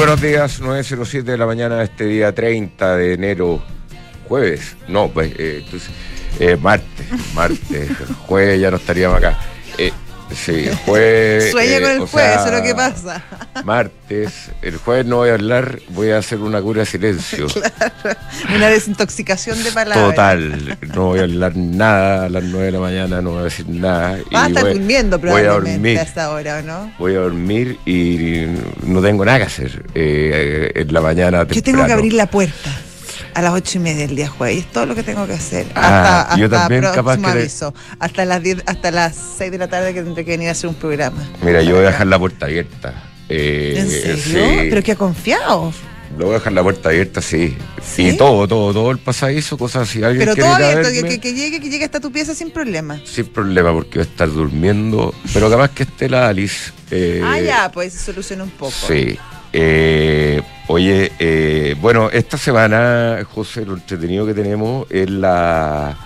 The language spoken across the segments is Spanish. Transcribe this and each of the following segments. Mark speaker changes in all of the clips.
Speaker 1: buenos días, 9.07 de la mañana, este día 30 de enero, jueves, no, pues, eh, entonces, eh, martes, martes, jueves ya no estaríamos acá. Eh, sí, jueves.
Speaker 2: Sueña
Speaker 1: eh,
Speaker 2: con el jueves,
Speaker 1: sea,
Speaker 2: eso es lo que pasa.
Speaker 1: Martes, el jueves no voy a hablar, voy a hacer una cura de silencio.
Speaker 2: Una desintoxicación de palabras.
Speaker 1: Total, no voy a hablar nada a las 9 de la mañana, no voy a decir nada.
Speaker 2: Vas a estar
Speaker 1: voy-
Speaker 2: durmiendo
Speaker 1: voy a
Speaker 2: probablemente
Speaker 1: dormir.
Speaker 2: a esta hora, ¿o no?
Speaker 1: Voy a dormir y no tengo nada que hacer eh, en la mañana.
Speaker 2: Yo tengo que
Speaker 1: temprano.
Speaker 2: abrir la puerta a las ocho y media del día jueves. Es todo lo que tengo que hacer.
Speaker 1: Ah,
Speaker 2: hasta
Speaker 1: yo
Speaker 2: hasta
Speaker 1: también capaz
Speaker 2: próximo
Speaker 1: que
Speaker 2: aviso. Hasta las 10, hasta las 6 de la tarde que tendré que venir a hacer un programa.
Speaker 1: Mira, yo voy a dejar la puerta abierta. Eh,
Speaker 2: ¿En serio?
Speaker 1: sí.
Speaker 2: Pero que ha confiado.
Speaker 1: Lo voy a dejar la puerta abierta, sí.
Speaker 2: ¿Sí?
Speaker 1: Y todo, todo, todo el pasadizo, cosas así. ¿Alguien
Speaker 2: Pero todo abierto, que,
Speaker 1: verme?
Speaker 2: que- que llegue, que llegue hasta tu pieza sin problema.
Speaker 1: Sin problema, porque voy a estar durmiendo. Pero capaz que esté la Alice. eh,
Speaker 2: ah, ya, pues se soluciona un poco.
Speaker 1: Sí. Eh, oye, eh, bueno, esta semana, José, lo entretenido que tenemos es la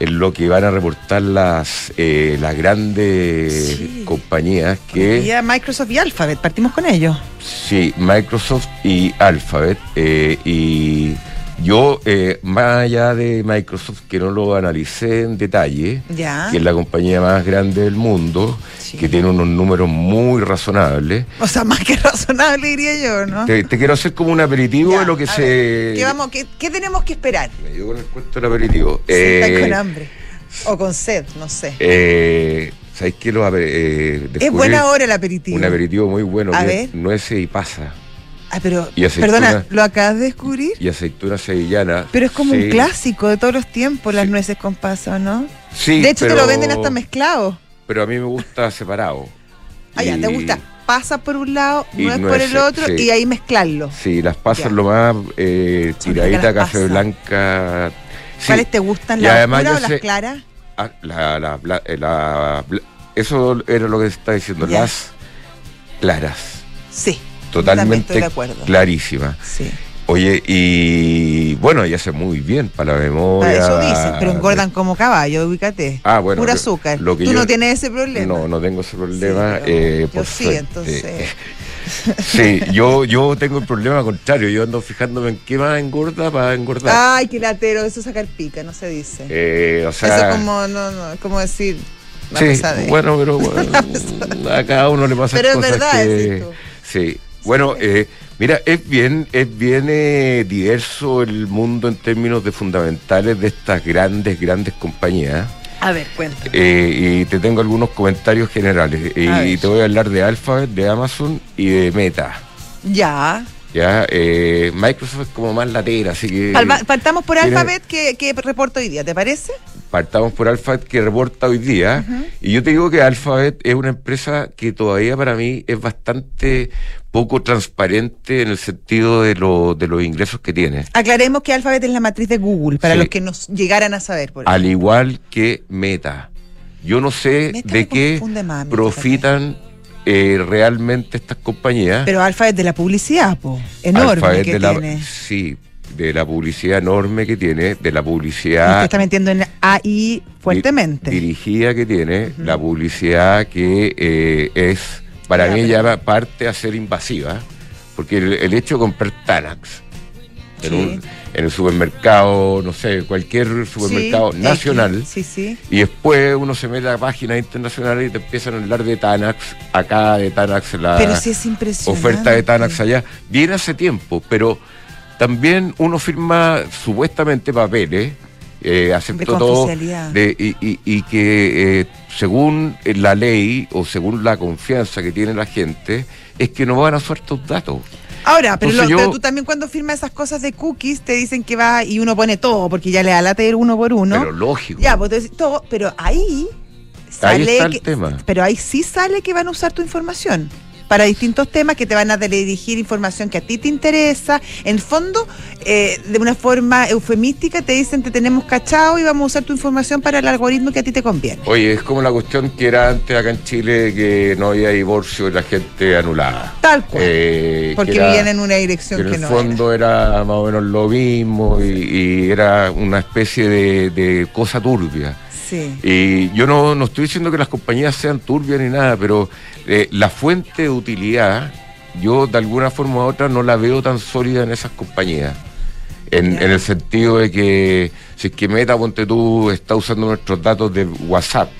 Speaker 1: es lo que van a reportar las eh, las grandes
Speaker 2: Sí.
Speaker 1: compañías que
Speaker 2: ya Microsoft y Alphabet, partimos con ellos.
Speaker 1: sí Microsoft y Alphabet eh, y yo eh, más allá de Microsoft que no lo analicé en detalle
Speaker 2: Ya.
Speaker 1: que es la compañía más grande del mundo
Speaker 2: Sí.
Speaker 1: que tiene unos números muy razonables
Speaker 2: O sea, más que razonable, diría yo, ¿no?
Speaker 1: Te, te quiero hacer como un aperitivo
Speaker 2: Ya,
Speaker 1: de lo que se.
Speaker 2: ver, ¿qué, vamos, qué, qué tenemos que esperar?
Speaker 1: Me dio con el cuento del aperitivo.
Speaker 2: Si estás
Speaker 1: Eh,
Speaker 2: con hambre. O con sed, no sé.
Speaker 1: eh, ¿Sabéis qué? Lo, eh,
Speaker 2: es buena hora el aperitivo.
Speaker 1: Un aperitivo muy bueno.
Speaker 2: A ver.
Speaker 1: es nueces y pasa.
Speaker 2: Ah, pero,
Speaker 1: Y
Speaker 2: perdona, ¿lo acabas de descubrir?
Speaker 1: Y aceituna sevillana.
Speaker 2: Pero es como
Speaker 1: Sí.
Speaker 2: un clásico de todos los tiempos, las
Speaker 1: Sí.
Speaker 2: nueces con pasas, ¿no?
Speaker 1: Sí,
Speaker 2: de hecho,
Speaker 1: pero,
Speaker 2: te lo venden hasta mezclado.
Speaker 1: Pero a mí me gusta separado.
Speaker 2: Ah, ya, te gusta pasa por un lado, nuez por el otro
Speaker 1: sí.
Speaker 2: y ahí mezclarlo.
Speaker 1: Sí, las pasas lo más eh, tiradita, café blanca.
Speaker 2: ¿Cuáles te gustan, las oscuras o las
Speaker 1: sé-
Speaker 2: claras?
Speaker 1: Ah, la- la- la- eh, la- eso era lo que está diciendo,
Speaker 2: Ya.
Speaker 1: las claras,
Speaker 2: Sí.
Speaker 1: Totalmente
Speaker 2: estoy de acuerdo.
Speaker 1: clarísimas.
Speaker 2: Sí.
Speaker 1: Oye, y bueno, y hace muy bien para la memoria.
Speaker 2: Para eso dicen, pero engordan como caballo, ubícate.
Speaker 1: Ah, bueno,
Speaker 2: Pura azúcar.
Speaker 1: lo que
Speaker 2: Tú
Speaker 1: yo-
Speaker 2: no tienes ese problema.
Speaker 1: No, no tengo ese problema.
Speaker 2: Sí,
Speaker 1: eh,
Speaker 2: yo
Speaker 1: por
Speaker 2: sí,
Speaker 1: suerte.
Speaker 2: entonces.
Speaker 1: Sí, yo, yo tengo el problema contrario. Yo ando fijándome en qué más engorda para engordar.
Speaker 2: Ay, qué latero, eso es sacar pica, no se dice.
Speaker 1: Eh, o sea,
Speaker 2: eso es como, no, no, como decir
Speaker 1: sí, bueno, pero bueno, a cada uno le pasa
Speaker 2: Pero es verdad,
Speaker 1: que, sí. Bueno, eh, mira, es bien, es bien eh, diverso el mundo en términos de fundamentales de estas grandes, grandes compañías.
Speaker 2: A ver, cuéntame.
Speaker 1: Eh, y te tengo algunos comentarios generales. Y te voy a hablar de Alphabet, de Amazon y de Meta.
Speaker 2: Ya.
Speaker 1: Ya, eh, Microsoft es como más latera, así que
Speaker 2: Palma- Partamos por
Speaker 1: tiene-
Speaker 2: Alphabet, que, que reporta hoy día, ¿te parece?
Speaker 1: partamos por Alphabet que reporta hoy día. Y yo te digo que Alphabet es una empresa que todavía para mí es bastante poco transparente en el sentido de, lo- de los ingresos que tiene.
Speaker 2: Aclaremos que Alphabet es la matriz de Google, para
Speaker 1: Sí.
Speaker 2: los que nos llegaran a saber. Por
Speaker 1: Al igual que Meta. Yo no sé
Speaker 2: Meta
Speaker 1: de qué profitan eh, realmente estas compañías.
Speaker 2: Pero Alphabet de la publicidad, po. Enorme
Speaker 1: Alphabet
Speaker 2: que
Speaker 1: de la,
Speaker 2: tiene.
Speaker 1: Sí, de la publicidad enorme que tiene, de la publicidad
Speaker 2: está metiendo en AI fuertemente.
Speaker 1: di- dirigida que tiene, la publicidad que eh, es, para mí ya va parte a ser invasiva, porque el, el hecho de comprar Tanax en,
Speaker 2: Sí.
Speaker 1: un- en el supermercado, no sé, cualquier supermercado
Speaker 2: Sí,
Speaker 1: nacional,
Speaker 2: Sí, sí.
Speaker 1: y después uno se mete a páginas internacionales y te empiezan a hablar de Tanax, acá de Tanax, la
Speaker 2: Pero sí es impresionante.
Speaker 1: oferta de Tanax allá, viene hace tiempo, pero también uno firma supuestamente papeles, eh, acepto
Speaker 2: De
Speaker 1: todo, de- y, y- y que eh, según la ley o según la confianza que tiene la gente, es que no van a usar tus datos.
Speaker 2: Ahora, pero,
Speaker 1: Entonces
Speaker 2: lo-
Speaker 1: yo-
Speaker 2: pero tú también cuando firmas esas cosas de cookies te dicen que va y uno pone todo, porque ya le da lata ir uno por uno.
Speaker 1: Pero lógico.
Speaker 2: Ya, pues todo, pero ahí
Speaker 1: Ahí
Speaker 2: sale
Speaker 1: está el
Speaker 2: que-
Speaker 1: tema.
Speaker 2: Pero ahí sí sale que van a usar tu información para distintos temas que te van a dirigir información que a ti te interesa. En el fondo, eh, de una forma eufemística, te dicen te tenemos cachado y vamos a usar tu información para el algoritmo que a ti te conviene.
Speaker 1: Oye, es como la cuestión que era antes acá en Chile que no había divorcio y la gente anulada.
Speaker 2: Tal cual.
Speaker 1: Eh,
Speaker 2: porque
Speaker 1: que era-
Speaker 2: vivían en una
Speaker 1: que
Speaker 2: dirección
Speaker 1: en
Speaker 2: que,
Speaker 1: el
Speaker 2: no
Speaker 1: fondo era. más o menos lo mismo y, y era una especie de, de cosa turbia.
Speaker 2: Sí.
Speaker 1: Y yo no, no estoy diciendo que las compañías sean turbias ni nada, pero eh, la fuente de utilidad, yo de alguna forma u otra no la veo tan sólida en esas compañías. En, en el sentido de que si es que Meta, ponte tú, está usando nuestros datos de WhatsApp,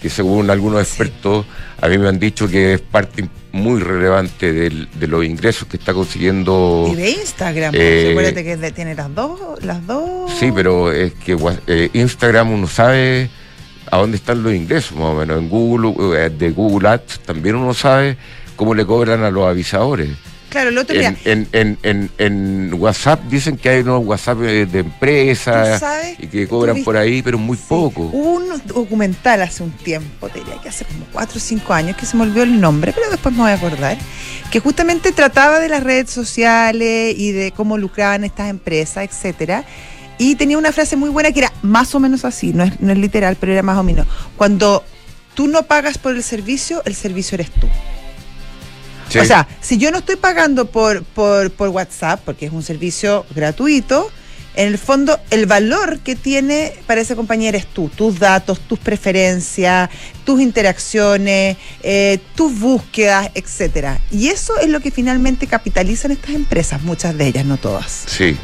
Speaker 1: que según algunos expertos, a mí me han dicho que es parte muy relevante del- de los ingresos que está consiguiendo.
Speaker 2: Y de Instagram,
Speaker 1: Eh,
Speaker 2: porque acuérdate que tiene las dos, las dos.
Speaker 1: Sí, pero es que eh, Instagram uno sabe a dónde están los ingresos, más o menos. En Google, eh, de Google Ads también uno sabe cómo le cobran a los avisadores.
Speaker 2: Claro, el otro día.
Speaker 1: En, en, en, en, en WhatsApp dicen que hay unos WhatsApp de
Speaker 2: ¿Tú
Speaker 1: empresas y que
Speaker 2: ¿Tú
Speaker 1: cobran por ahí, pero muy
Speaker 2: Sí.
Speaker 1: poco.
Speaker 2: Hubo un documental hace un tiempo, te diría que hace como 4 o 5 años, que se me olvidó el nombre, pero después me voy a acordar, que justamente trataba de las redes sociales y de cómo lucraban estas empresas, etcétera. Y tenía una frase muy buena que era más o menos así, no es, no es literal, pero era más o menos. Cuando tú no pagas por el servicio, el servicio eres tú.
Speaker 1: Sí.
Speaker 2: O sea, si yo no estoy pagando por, por, por WhatsApp, porque es un servicio gratuito, en el fondo el valor que tiene para esa compañía eres tú, tus datos, tus preferencias, tus interacciones, eh, tus búsquedas, etcétera. Y eso es lo que finalmente capitalizan estas empresas, muchas de ellas, no todas.
Speaker 1: Sí,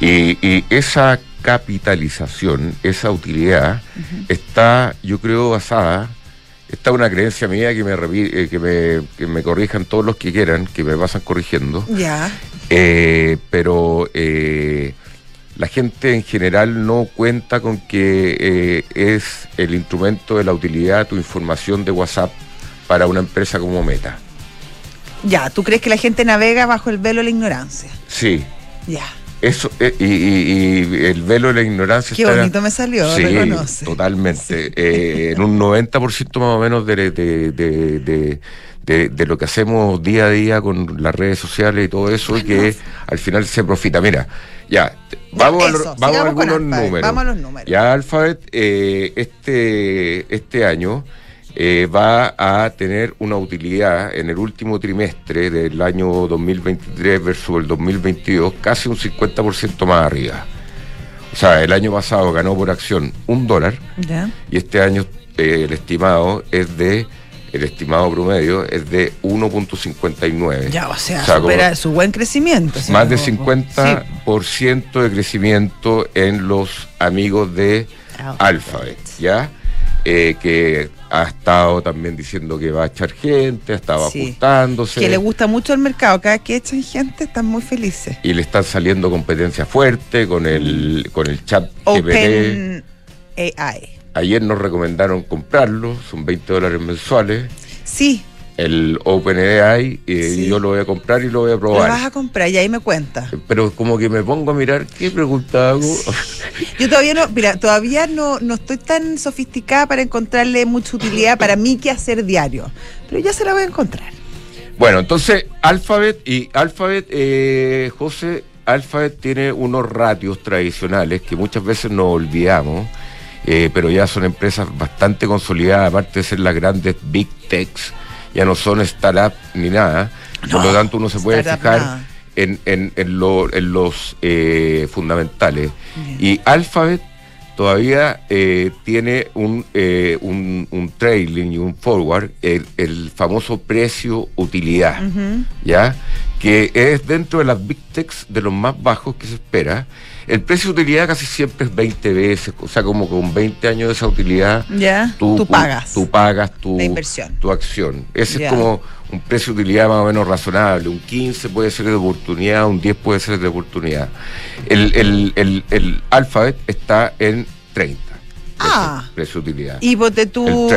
Speaker 1: y, y esa capitalización, esa utilidad, está, yo creo, basada, está una creencia mía que me, eh, que me, que me corrijan todos los que quieran, que me pasan corrigiendo,
Speaker 2: Ya.
Speaker 1: eh, pero eh, la gente en general no cuenta con que eh, es el instrumento de la utilidad tu información de WhatsApp para una empresa como Meta.
Speaker 2: Ya, ¿tú crees que la gente navega bajo el velo de la ignorancia?
Speaker 1: Sí,
Speaker 2: Ya.
Speaker 1: Eso, eh, y, y- y el velo de la ignorancia
Speaker 2: Qué
Speaker 1: está-
Speaker 2: bonito me salió,
Speaker 1: Sí,
Speaker 2: reconoce.
Speaker 1: totalmente. Eh, en un 90% más o menos de, de, de, de- de- de lo que hacemos día a día con las redes sociales y todo eso, y que al final se profita. Mira, ya, vamos, a,
Speaker 2: eso,
Speaker 1: vamos a algunos números.
Speaker 2: vamos a los números.
Speaker 1: Ya Alphabet eh, este, este año eh, va a tener una utilidad en el último trimestre del año 2023 versus el 2022 casi un 50% más arriba. O sea, el año pasado ganó por acción un dólar y este año eh, el estimado es de, el estimado promedio es de 1.59.
Speaker 2: Ya, o sea,
Speaker 1: O sea, como-
Speaker 2: supera su buen crecimiento. si
Speaker 1: Más de
Speaker 2: me equivoco.
Speaker 1: 50% de crecimiento en los amigos de
Speaker 2: Alphabet.
Speaker 1: Alphabet, ¿ya? Eh, que ha estado también diciendo que va a echar gente, ha estado
Speaker 2: Sí.
Speaker 1: ajustándose.
Speaker 2: Que le gusta mucho el mercado. Cada vez que echan gente están muy felices.
Speaker 1: y le están saliendo competencia fuerte con el, con el chat GPT.
Speaker 2: Open AI.
Speaker 1: Ayer nos recomendaron comprarlo, son 20 dólares mensuales.
Speaker 2: Sí,
Speaker 1: El OpenAI, eh,
Speaker 2: Sí.
Speaker 1: yo lo voy a comprar y lo voy a
Speaker 2: lo
Speaker 1: probar.
Speaker 2: vas a comprar y ahí me cuenta.
Speaker 1: Pero como que me pongo a mirar qué pregunta hago.
Speaker 2: Yo todavía no, mira, todavía no, no estoy tan sofisticada para encontrarle mucha utilidad para mí que hacer diario. Pero ya se la voy a encontrar.
Speaker 1: Bueno, entonces Alphabet y Alphabet, eh, José, Alphabet tiene unos ratios tradicionales que muchas veces nos olvidamos, eh, pero ya son empresas bastante consolidadas, aparte de ser las grandes big techs, ya no son startup ni nada. Por lo tanto, uno se puede fijar en, en- en lo- en los eh, fundamentales. Y Alphabet todavía eh, tiene un, eh, un, un trailing y un forward, el, el famoso precio-utilidad, ¿ya? Que es dentro de las big techs de los más bajos que se espera. El precio-utilidad casi siempre es 20 veces, o sea, como con 20 años de esa utilidad.
Speaker 2: Ya, tú, pagas.
Speaker 1: Tú pagas tu,
Speaker 2: La inversión.
Speaker 1: tu acción. Ese
Speaker 2: Ya.
Speaker 1: es como un precio de utilidad más o menos razonable. Un 15 puede ser de oportunidad, un 10 puede ser de oportunidad. El, el, el, el Alphabet está en 30.
Speaker 2: Ah.
Speaker 1: Precio, precio de utilidad.
Speaker 2: y bote tú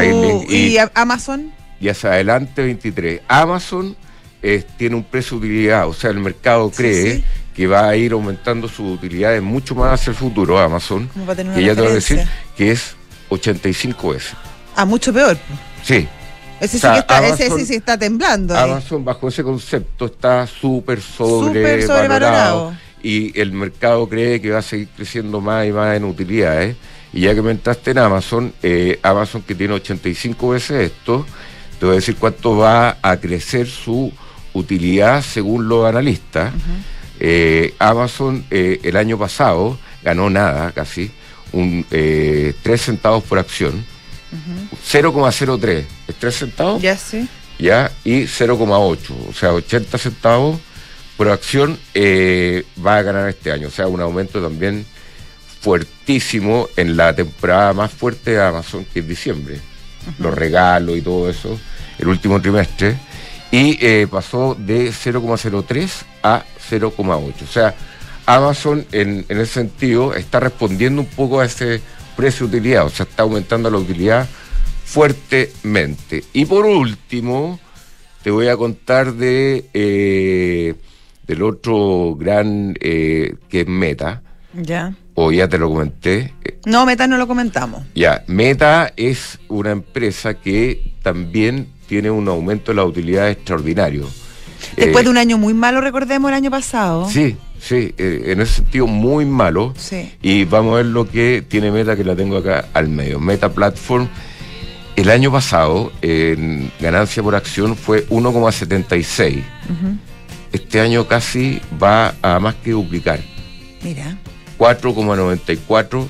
Speaker 2: y,
Speaker 1: y-
Speaker 2: Amazon.
Speaker 1: Y hacia adelante 23. Amazon eh, tiene un precio de utilidad, o sea, el mercado
Speaker 2: Sí,
Speaker 1: cree
Speaker 2: sí.
Speaker 1: Que va a ir aumentando sus utilidades mucho más hacia el futuro, Amazon, que ya te voy a decir que es 85 veces.
Speaker 2: Ah, mucho peor.
Speaker 1: Sí,
Speaker 2: Ese
Speaker 1: O sea,
Speaker 2: sí que está, ese
Speaker 1: Amazon-
Speaker 2: sí sí está temblando. ahí.
Speaker 1: Amazon bajo ese concepto está súper
Speaker 2: Súper
Speaker 1: sobrevalorado y el mercado cree que va a seguir creciendo más y más en utilidades. Y ya que me entraste en Amazon, eh, Amazon que tiene 85 veces esto, te voy a decir cuánto va a crecer su utilidad según los analistas. Eh, Amazon eh, el año pasado ganó nada casi. un, eh, 3 centavos por acción, 0,03 es 3 centavos,
Speaker 2: Ya sí.
Speaker 1: ya, y 0,8, o sea, 80 centavos por acción eh, va a ganar este año, o sea, un aumento también fuertísimo en la temporada más fuerte de Amazon, que es diciembre, los regalos y todo eso, el último trimestre, y pasó de 0,03 a 0,8, o sea, Amazon en, en ese sentido está respondiendo un poco a ese precio de utilidad, o sea, está aumentando la utilidad fuertemente. Y por último, te voy a contar de eh, del otro gran eh, que es Meta,
Speaker 2: Ya.
Speaker 1: o ya te lo comenté.
Speaker 2: No, Meta no lo comentamos.
Speaker 1: Ya, Meta es una empresa que también tiene un aumento de la utilidad extraordinario.
Speaker 2: Después
Speaker 1: Eh,
Speaker 2: de un año muy malo, recordemos el año pasado.
Speaker 1: Sí, sí, eh, en ese sentido muy malo.
Speaker 2: Sí.
Speaker 1: Y vamos a ver lo que tiene Meta, que la tengo acá al medio. Meta Platform, el año pasado, en ganancia por acción fue 1,76. Este año casi va a más que duplicar.
Speaker 2: Mira.
Speaker 1: 4,94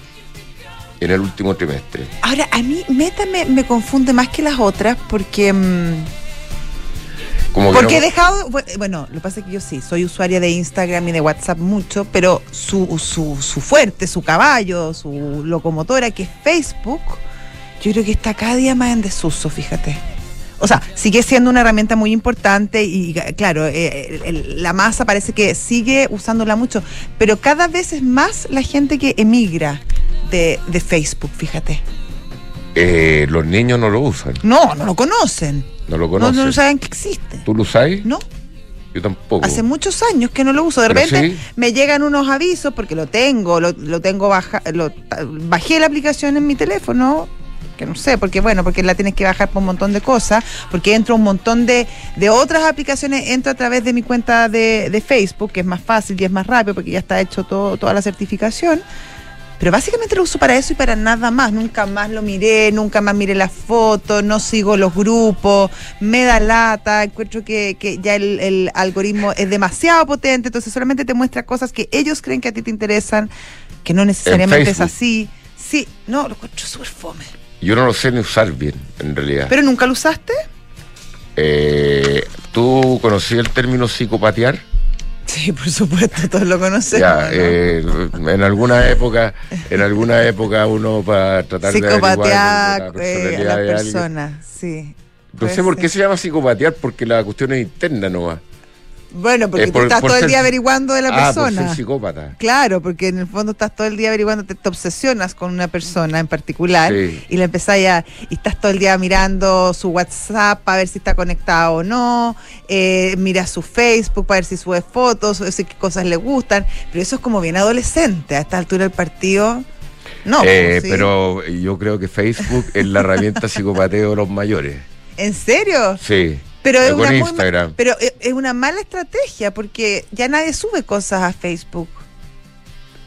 Speaker 1: en el último trimestre.
Speaker 2: Ahora, a mí Meta me, me confunde más que las otras porque... mm,
Speaker 1: Como
Speaker 2: Porque he dejado, bu- bueno, lo que pasa es que yo sí, soy usuaria de Instagram y de WhatsApp mucho, pero su, su, su fuerte, su caballo, su locomotora, que es Facebook, yo creo que está cada día más en desuso, fíjate. O sea, sigue siendo una herramienta muy importante y claro, eh, el- la masa parece que sigue usándola mucho, pero cada vez es más la gente que emigra de, de Facebook, fíjate.
Speaker 1: Eh, los niños no lo usan,
Speaker 2: No, no lo conocen.
Speaker 1: no lo
Speaker 2: No,
Speaker 1: conocen.
Speaker 2: no saben que existe.
Speaker 1: ¿Tú lo usas?
Speaker 2: ¿No?
Speaker 1: Yo tampoco.
Speaker 2: Hace muchos años que no lo uso. De
Speaker 1: Pero
Speaker 2: repente
Speaker 1: sí.
Speaker 2: me llegan unos avisos porque lo tengo, lo, lo tengo baja, lo, bajé la aplicación en mi teléfono, que no sé, porque bueno, porque la tienes que bajar por un montón de cosas, porque entro un montón de, de otras aplicaciones, entro a través de mi cuenta de, de Facebook, que es más fácil y es más rápido porque ya está hecho todo, toda la certificación. Pero básicamente lo uso para eso y para nada más. Nunca más lo miré, nunca más miré las fotos, no sigo los grupos, me da lata, encuentro que, que ya el, el algoritmo es demasiado potente, entonces solamente te muestra cosas que ellos creen que a ti te interesan, que no necesariamente es así. Sí, no, lo encuentro súper fome.
Speaker 1: Yo no lo sé ni usar bien, en realidad.
Speaker 2: ¿Pero nunca lo usaste?
Speaker 1: Eh, ¿Tú conocí el término psicopatear?
Speaker 2: Sí, por supuesto, todos lo conocemos.
Speaker 1: Ya,
Speaker 2: ¿no?
Speaker 1: eh, en alguna época, en alguna época uno para tratar de averiguar la
Speaker 2: eh, a
Speaker 1: de alguien.
Speaker 2: personas, sí.
Speaker 1: No sé por qué se llama psicopatear, porque la cuestión es interna nomás.
Speaker 2: Bueno, porque
Speaker 1: Eh,
Speaker 2: tú
Speaker 1: por-
Speaker 2: estás
Speaker 1: por
Speaker 2: todo el día averiguando de la
Speaker 1: ah, por
Speaker 2: persona.
Speaker 1: ser psicópata.
Speaker 2: Claro, porque en el fondo estás todo el día averiguando, te, te obsesionas con una persona en particular
Speaker 1: Sí.
Speaker 2: y la empezás ya, y estás todo el día mirando su WhatsApp para ver si está conectado o no, eh, miras su Facebook para ver si sube fotos, o si qué cosas le gustan, pero eso es como bien adolescente a esta altura del partido. No,
Speaker 1: Eh,
Speaker 2: pues, ¿sí?
Speaker 1: Pero yo creo que Facebook es la herramienta psicopateo de los mayores.
Speaker 2: ¿En serio?
Speaker 1: Sí.
Speaker 2: Pero es, muy pero es- una mala estrategia porque ya nadie sube cosas a Facebook.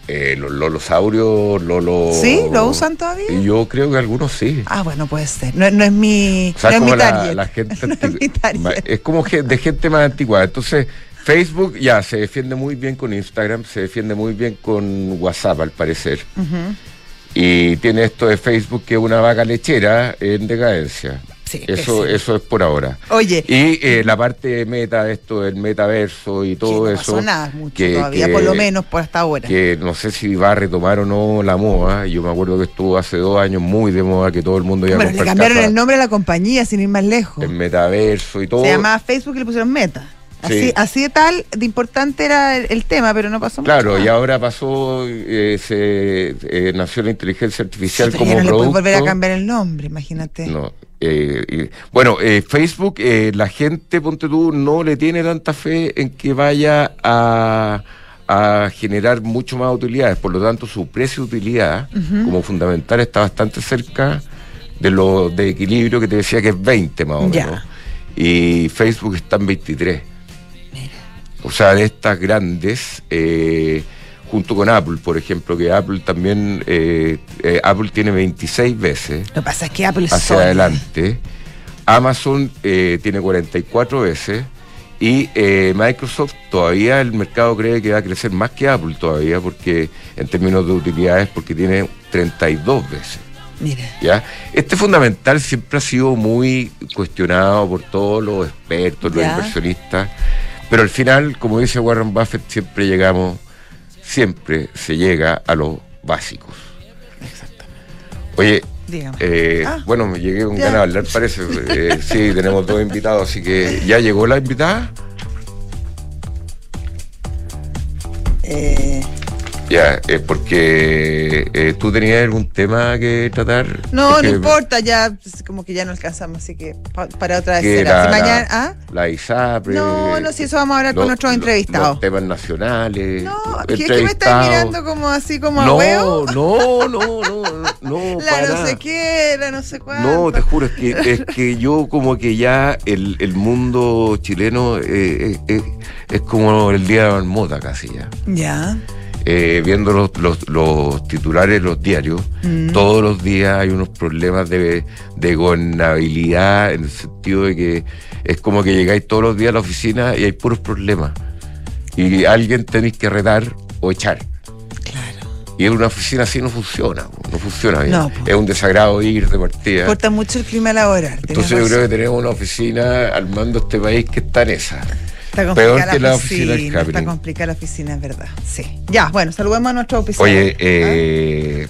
Speaker 1: Eh, los lolosaurios, Lolo.
Speaker 2: ¿Sí? ¿Lo usan todavía?
Speaker 1: Yo creo que algunos sí.
Speaker 2: Ah, bueno, puede ser. No, no es mi,
Speaker 1: O sea,
Speaker 2: no es
Speaker 1: como
Speaker 2: mi
Speaker 1: la,
Speaker 2: target.
Speaker 1: la gente
Speaker 2: No es mi
Speaker 1: es como de gente más antigua. Entonces, Facebook ya se defiende muy bien con Instagram, se defiende muy bien con WhatsApp, al parecer. Y tiene esto de Facebook que es una vaca lechera en decadencia.
Speaker 2: Sí,
Speaker 1: eso,
Speaker 2: pésimo.
Speaker 1: eso es por ahora.
Speaker 2: Oye,
Speaker 1: Y eh, la parte de meta, esto del metaverso y todo
Speaker 2: que no
Speaker 1: eso.
Speaker 2: pasó nada mucho
Speaker 1: que-
Speaker 2: todavía,
Speaker 1: que-
Speaker 2: por lo menos por hasta ahora.
Speaker 1: que no sé si va a retomar o no la moda. Yo me acuerdo que estuvo hace dos años muy de moda, que todo el mundo iba a
Speaker 2: bueno, le
Speaker 1: comprar
Speaker 2: cambiaron
Speaker 1: casas
Speaker 2: el nombre a la compañía sin ir más lejos.
Speaker 1: en metaverso y todo.
Speaker 2: Se llamaba Facebook y le pusieron Meta. Así,
Speaker 1: Sí.
Speaker 2: así de tal, de importante era el, el tema, pero no pasó
Speaker 1: Claro,
Speaker 2: mucho
Speaker 1: y
Speaker 2: más.
Speaker 1: ahora pasó, eh, se, eh, nació la inteligencia artificial
Speaker 2: Sí,
Speaker 1: como
Speaker 2: ya no le
Speaker 1: producto.
Speaker 2: puedes volver a cambiar el nombre, imagínate.
Speaker 1: No, eh, y- bueno, eh, Facebook, eh, la gente, ponte tú, no le tiene tanta fe en que vaya a, a generar mucho más utilidades. Por lo tanto, su precio de utilidad como fundamental está bastante cerca de lo de equilibrio que te decía que es 20 más o
Speaker 2: Ya.
Speaker 1: menos. Y Facebook está en 23. O sea, de estas grandes, eh, junto con Apple, por ejemplo, que Apple también, eh, eh, Apple tiene 26 veces
Speaker 2: Lo que pasa es que Apple es
Speaker 1: hacia adelante. Amazon tiene 44 veces Y Microsoft todavía el mercado cree que va a crecer más que Apple todavía, porque en términos de utilidades, porque tiene 32 veces.
Speaker 2: Mire.
Speaker 1: ¿ya? Este fundamental siempre ha sido muy cuestionado por todos los expertos, los inversionistas, pero al final, como dice Warren Buffett, siempre llegamos, siempre se llega a los básicos. Oye,
Speaker 2: Dígame.
Speaker 1: eh,
Speaker 2: Ah.
Speaker 1: bueno, me llegué con
Speaker 2: Ya.
Speaker 1: ganas de hablar, parece. Eh, sí, tenemos dos invitados, así que ya llegó la invitada.
Speaker 2: Eh,
Speaker 1: Ya, eh, porque eh, tú tenías algún tema que tratar.
Speaker 2: no, no
Speaker 1: que-
Speaker 2: importa, ya pues, como que ya no alcanzamos, así que pa- para otra vez
Speaker 1: que
Speaker 2: será.
Speaker 1: la,
Speaker 2: Si mañana,
Speaker 1: la-
Speaker 2: ¿ah?
Speaker 1: la ISAPRE.
Speaker 2: No, no, si eso vamos a hablar con nuestros entrevistados.
Speaker 1: Los temas nacionales.
Speaker 2: No, ¿qué es que me estás mirando como así como a
Speaker 1: No,
Speaker 2: huevo?
Speaker 1: no, no, no, no.
Speaker 2: La
Speaker 1: para
Speaker 2: no sé qué, la no sé cuánto.
Speaker 1: No, te juro, es que, es que yo como que ya el, el mundo chileno eh, eh, eh, es como el día de la marmota casi ya.
Speaker 2: Ya.
Speaker 1: Eh, viendo los, los, los titulares de los diarios,
Speaker 2: Mm.
Speaker 1: todos los días hay unos problemas de, de gobernabilidad en el sentido de que es como que llegáis todos los días a la oficina y hay puros problemas. Y alguien tenéis que retar o echar.
Speaker 2: Claro.
Speaker 1: Y en una oficina así no funciona, no funciona bien.
Speaker 2: No, po.
Speaker 1: es un desagrado ir de partida.
Speaker 2: Importa mucho el clima laboral.
Speaker 1: Entonces yo
Speaker 2: razón.
Speaker 1: creo que tenemos una oficina al mando de este país que está en esa.
Speaker 2: Está complicada
Speaker 1: peor que la oficina del
Speaker 2: Está complicada la oficina, es verdad. Sí. Ya, bueno, saludemos a nuestro oficina.
Speaker 1: Oye, eh,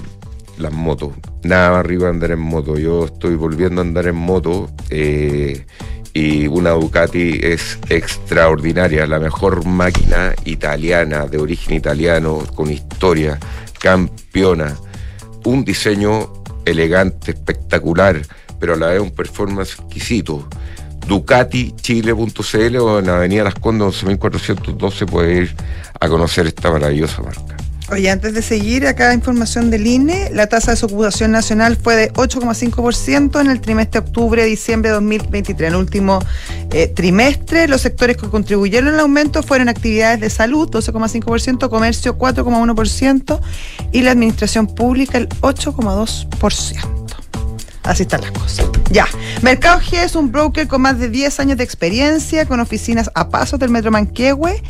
Speaker 1: las motos. Nada más arriba andar en moto. Yo estoy volviendo a andar en moto eh, y una Ducati es extraordinaria. La mejor máquina italiana, de origen italiano, con historia, campeona. Un diseño elegante, espectacular, pero a la vez un performance exquisito. DucatiChile.cl o en Avenida Las Condes 11412 puede ir a conocer esta maravillosa marca.
Speaker 2: Oye, antes de seguir, acá información del INE, la tasa de desocupación nacional fue de 8,5% en el trimestre octubre-diciembre de 2023. En el último eh, trimestre, los sectores que contribuyeron al aumento fueron actividades de salud, 12,5%, comercio, 4,1% y la administración pública, el 8,2%. Así están las cosas. Ya. Mercado G es un broker con más de 10 años de experiencia, con oficinas a pasos del Metro Manquehue,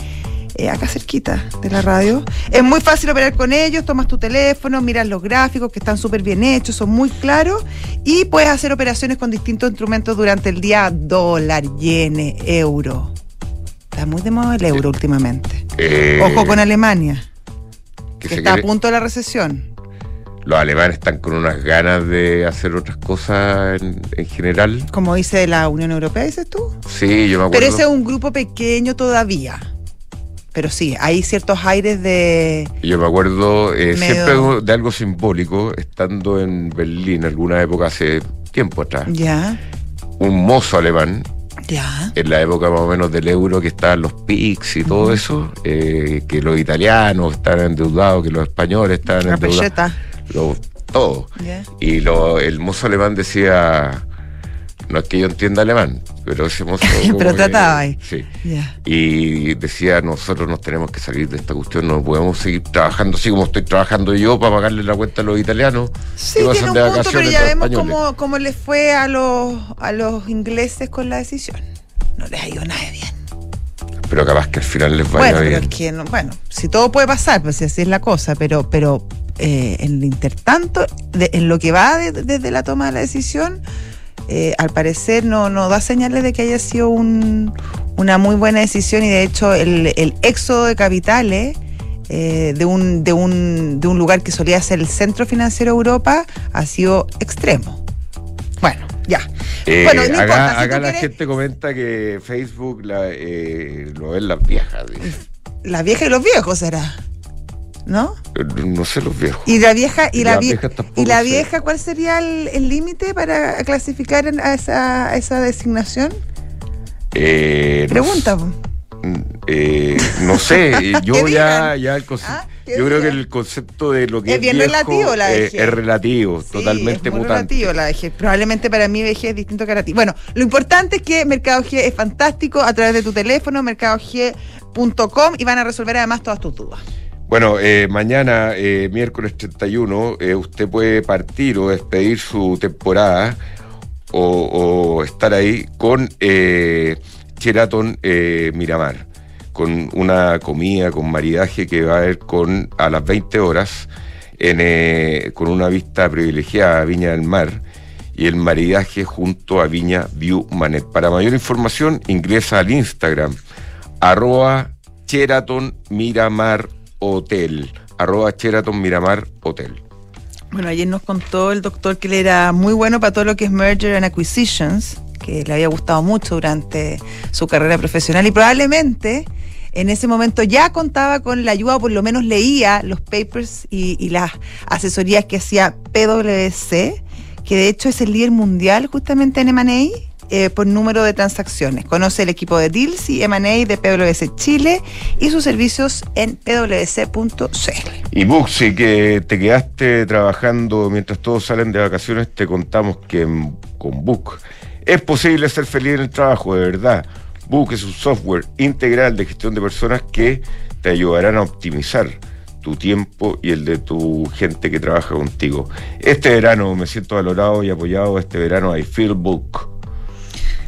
Speaker 2: eh, acá cerquita de la radio. Es muy fácil operar con ellos, tomas tu teléfono, miras los gráficos que están súper bien hechos, son muy claros y puedes hacer operaciones con distintos instrumentos durante el día, dólar, yen, euro. Está muy de moda el euro últimamente.
Speaker 1: Eh,
Speaker 2: Ojo con Alemania,
Speaker 1: que
Speaker 2: está a punto de la recesión.
Speaker 1: Los alemanes están con unas ganas de hacer otras cosas en, en general.
Speaker 2: Como dice la Unión Europea, dices tú.
Speaker 1: Sí, yo me acuerdo.
Speaker 2: Pero ese es un grupo pequeño todavía. Pero sí, hay ciertos aires de.
Speaker 1: Yo me acuerdo eh,
Speaker 2: Medio-
Speaker 1: siempre de algo simbólico, estando en Berlín alguna época hace tiempo atrás.
Speaker 2: Ya,
Speaker 1: Un mozo alemán,
Speaker 2: ya.
Speaker 1: en la época más o menos del euro, que estaban los PICs y todo eso, eh, que los italianos estaban endeudados, que los españoles estaban endeudados. Lo- todo. Y lo, el mozo alemán decía, no es que yo entienda alemán, pero ese mozo...
Speaker 2: Pero trataba ahí.
Speaker 1: Sí. Y decía, nosotros nos tenemos que salir de esta cuestión, no podemos seguir trabajando así como estoy trabajando yo para pagarle la cuenta a los italianos.
Speaker 2: Sí,
Speaker 1: que
Speaker 2: tiene un
Speaker 1: de
Speaker 2: punto, pero ya vemos cómo, cómo les fue a los, a los ingleses con la decisión. No les ha ido nada bien.
Speaker 1: Pero capaz que al final les vaya
Speaker 2: Bueno, pero
Speaker 1: bien.
Speaker 2: es que, no- bueno, si todo puede pasar, pues si así es la cosa, pero, pero eh, en el intertanto, de- en lo que va de- desde la toma de la decisión, eh, al parecer no, no da señales de que haya sido un- una muy buena decisión y de hecho el, el éxodo de capitales eh, de, un, de, un, de un lugar que solía ser el centro financiero de Europa ha sido extremo. Bueno, ya.
Speaker 1: Eh,
Speaker 2: bueno, no
Speaker 1: acá
Speaker 2: importa, si
Speaker 1: acá la
Speaker 2: quieres-
Speaker 1: gente comenta que Facebook la, eh, lo ven las viejas.
Speaker 2: las viejas y los viejos será, ¿no?
Speaker 1: No sé los viejos.
Speaker 2: Y la vieja, y la,
Speaker 1: Las
Speaker 2: vie-
Speaker 1: viejas tampoco
Speaker 2: y la
Speaker 1: sé.
Speaker 2: vieja, ¿cuál sería el límite para clasificar a esa, a esa designación?
Speaker 1: Eh,
Speaker 2: Pregunta. po.
Speaker 1: Eh, no sé, yo
Speaker 2: ¿Qué
Speaker 1: ya, ya el
Speaker 2: Ah, ¿qué
Speaker 1: yo creo que el concepto de lo que
Speaker 2: Es
Speaker 1: es,
Speaker 2: bien
Speaker 1: viejo,
Speaker 2: relativo la
Speaker 1: eh,
Speaker 2: vejez.
Speaker 1: es relativo,
Speaker 2: Sí,
Speaker 1: totalmente
Speaker 2: es muy
Speaker 1: mutante.
Speaker 2: relativo la vejez. Probablemente para mí vejez es distinto que para ti. Bueno, lo importante es que Mercado G es fantástico a través de tu teléfono, mercadog.com y van a resolver además todas tus dudas.
Speaker 1: Bueno, eh, mañana, eh, miércoles 31, eh, usted puede partir o despedir su temporada o, estar ahí con eh, Sheraton eh, Miramar, con una comida, con maridaje que va a haber con, a las 20 horas, eh, con una vista privilegiada a Viña del Mar y el maridaje junto a Viña View Manet. Para mayor información, ingresa al Instagram, arroba Sheraton Miramar Hotel, arroba Sheraton Miramar Hotel.
Speaker 2: Bueno, ayer nos contó el doctor que él era muy bueno para todo lo que es merger and acquisitions, que le había gustado mucho durante su carrera profesional y probablemente en ese momento ya contaba con la ayuda, o por lo menos leía los papers y, las asesorías que hacía PwC, que de hecho es el líder mundial justamente en M&A eh, por número de transacciones. Conoce el equipo de Deals y M&A de PwC Chile y sus servicios en pwc.cl.
Speaker 1: Y si que te quedaste trabajando mientras todos salen de vacaciones, te contamos que con Book es posible ser feliz en el trabajo, de verdad. Book es un software integral de gestión de personas que te ayudarán a optimizar tu tiempo y el de tu gente que trabaja contigo. Este verano me siento valorado y apoyado. Este verano I feel Book.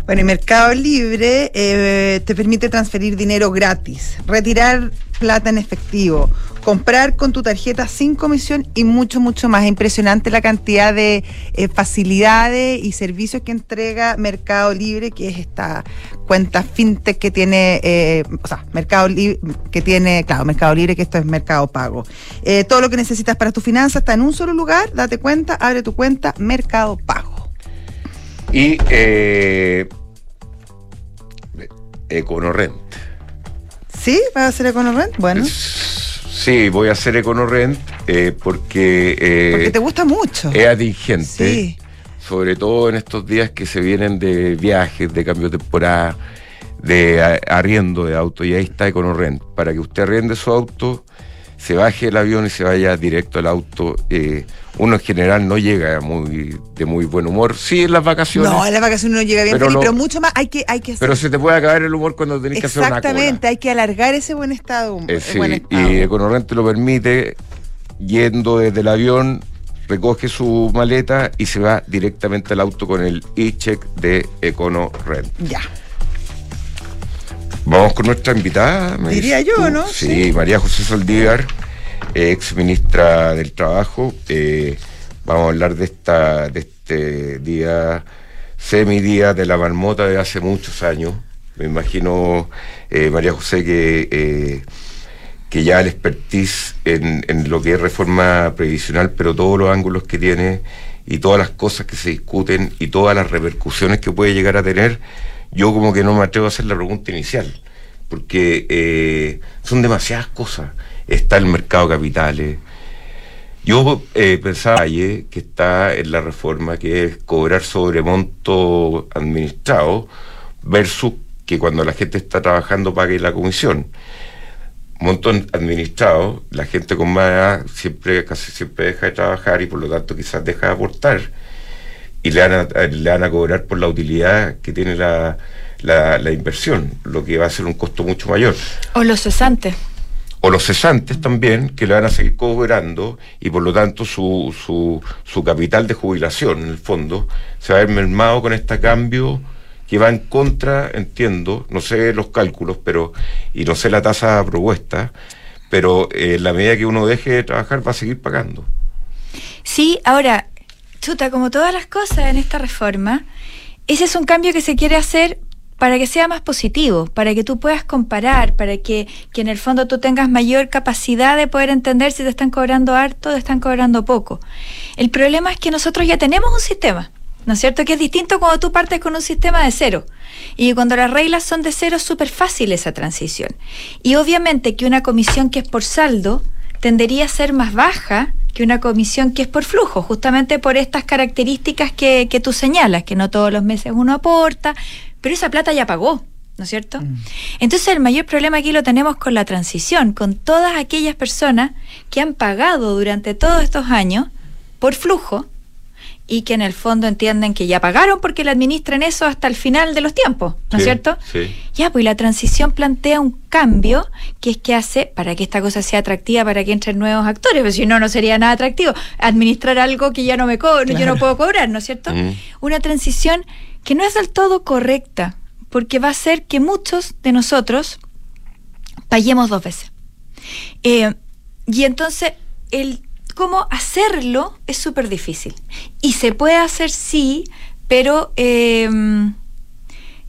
Speaker 2: Bueno, y Mercado Libre eh, te permite transferir dinero gratis, retirar plata en efectivo, comprar con tu tarjeta sin comisión y mucho, mucho más. Impresionante la cantidad de eh, facilidades y servicios que entrega Mercado Libre, que es esta cuenta fintech que tiene, eh, o sea, Mercado Libre, que tiene, claro, Mercado Libre, que esto es Mercado Pago. Eh, todo lo que necesitas para tu finanzas está en un solo lugar, date cuenta, abre tu cuenta, Mercado Pago.
Speaker 1: Y eh, EconoRent.
Speaker 2: ¿Sí? ¿Vas a hacer EconoRent? Bueno.
Speaker 1: Sí, voy a hacer EconoRent eh, porque, eh,
Speaker 2: Porque te gusta mucho.
Speaker 1: es atingente,
Speaker 2: Sí.
Speaker 1: sobre todo en estos días que se vienen de viajes, de cambio de temporada, de arriendo de auto, y ahí está EconoRent, para que usted arriende su auto, se baje el avión y se vaya directo al auto. eh, uno en general no llega muy, de muy buen humor, sí en las vacaciones,
Speaker 2: No, en las vacaciones uno llega bien
Speaker 1: Pero
Speaker 2: feliz,
Speaker 1: lo-
Speaker 2: pero mucho más hay que, hay que hacer.
Speaker 1: pero se te puede acabar el humor cuando tenés que hacer una.
Speaker 2: Exactamente, hay que alargar ese buen estado.
Speaker 1: Eh, sí,
Speaker 2: buen estado.
Speaker 1: y EconoRent te lo permite, yendo desde el avión, recoge su maleta y se va directamente al auto con el e-check de EconoRent.
Speaker 2: Ya.
Speaker 1: Vamos con nuestra invitada. me
Speaker 2: Diría yo,
Speaker 1: tú.
Speaker 2: ¿no?
Speaker 1: Sí,
Speaker 2: Sí.
Speaker 1: María José Soldívar, ex ministra del Trabajo. Eh, vamos a hablar de esta de este día, semidía de la marmota de hace muchos años. Me imagino, eh, María José, que, eh, que ya el expertise en, en lo que es reforma previsional, pero todos los ángulos que tiene y todas las cosas que se discuten y todas las repercusiones que puede llegar a tener, yo como que no me atrevo a hacer la pregunta inicial, porque eh, son demasiadas cosas. Está el mercado de capitales. Yo eh, pensaba que está en la reforma que es cobrar sobre monto administrado versus que cuando la gente está trabajando pague la comisión monto administrado, la gente con más edad siempre, casi siempre deja de trabajar y por lo tanto quizás deja de aportar y le van a, le van a cobrar por la utilidad que tiene la, la, la inversión, lo que va a ser un costo mucho mayor.
Speaker 3: O los cesantes.
Speaker 1: O los cesantes también, que le van a seguir cobrando y por lo tanto su, su, su capital de jubilación, en el fondo, se va a ver mermado con este cambio que va en contra, entiendo, no sé los cálculos, pero y no sé la tasa propuesta, pero eh, en la medida que uno deje de trabajar va a seguir pagando.
Speaker 3: Sí, ahora, chuta, como todas las cosas en esta reforma, ese es un cambio que se quiere hacer para que sea más positivo, para que tú puedas comparar, para que, que en el fondo tú tengas mayor capacidad de poder entender si te están cobrando harto o te están cobrando poco. El problema es que nosotros ya tenemos un sistema. ¿No es cierto? Que es distinto cuando tú partes con un sistema de cero. Y cuando las reglas son de cero es súper fácil esa transición. Y obviamente que una comisión que es por saldo tendería a ser más baja que una comisión que es por flujo, justamente por estas características que, que tú señalas, que no todos los meses uno aporta, pero esa plata ya pagó. ¿No es cierto? Entonces el mayor problema aquí lo tenemos con la transición, con todas aquellas personas que han pagado durante todos estos años por flujo, y que en el fondo entienden que ya pagaron porque le administran eso hasta el final de los tiempos, ¿no es
Speaker 1: Sí,
Speaker 3: cierto?
Speaker 1: sí.
Speaker 3: Ya, pues la transición plantea un cambio que es que hace para que esta cosa sea atractiva, para que entren nuevos actores, porque si no, no sería nada atractivo. Administrar algo que ya no me cobro, yo no puedo cobrar, ¿no es cierto?
Speaker 1: Mm.
Speaker 3: Una transición que no es del todo correcta. porque va a hacer que muchos de nosotros paguemos dos veces. Eh, y entonces, el cómo hacerlo es súper difícil. Y se puede hacer sí, pero eh,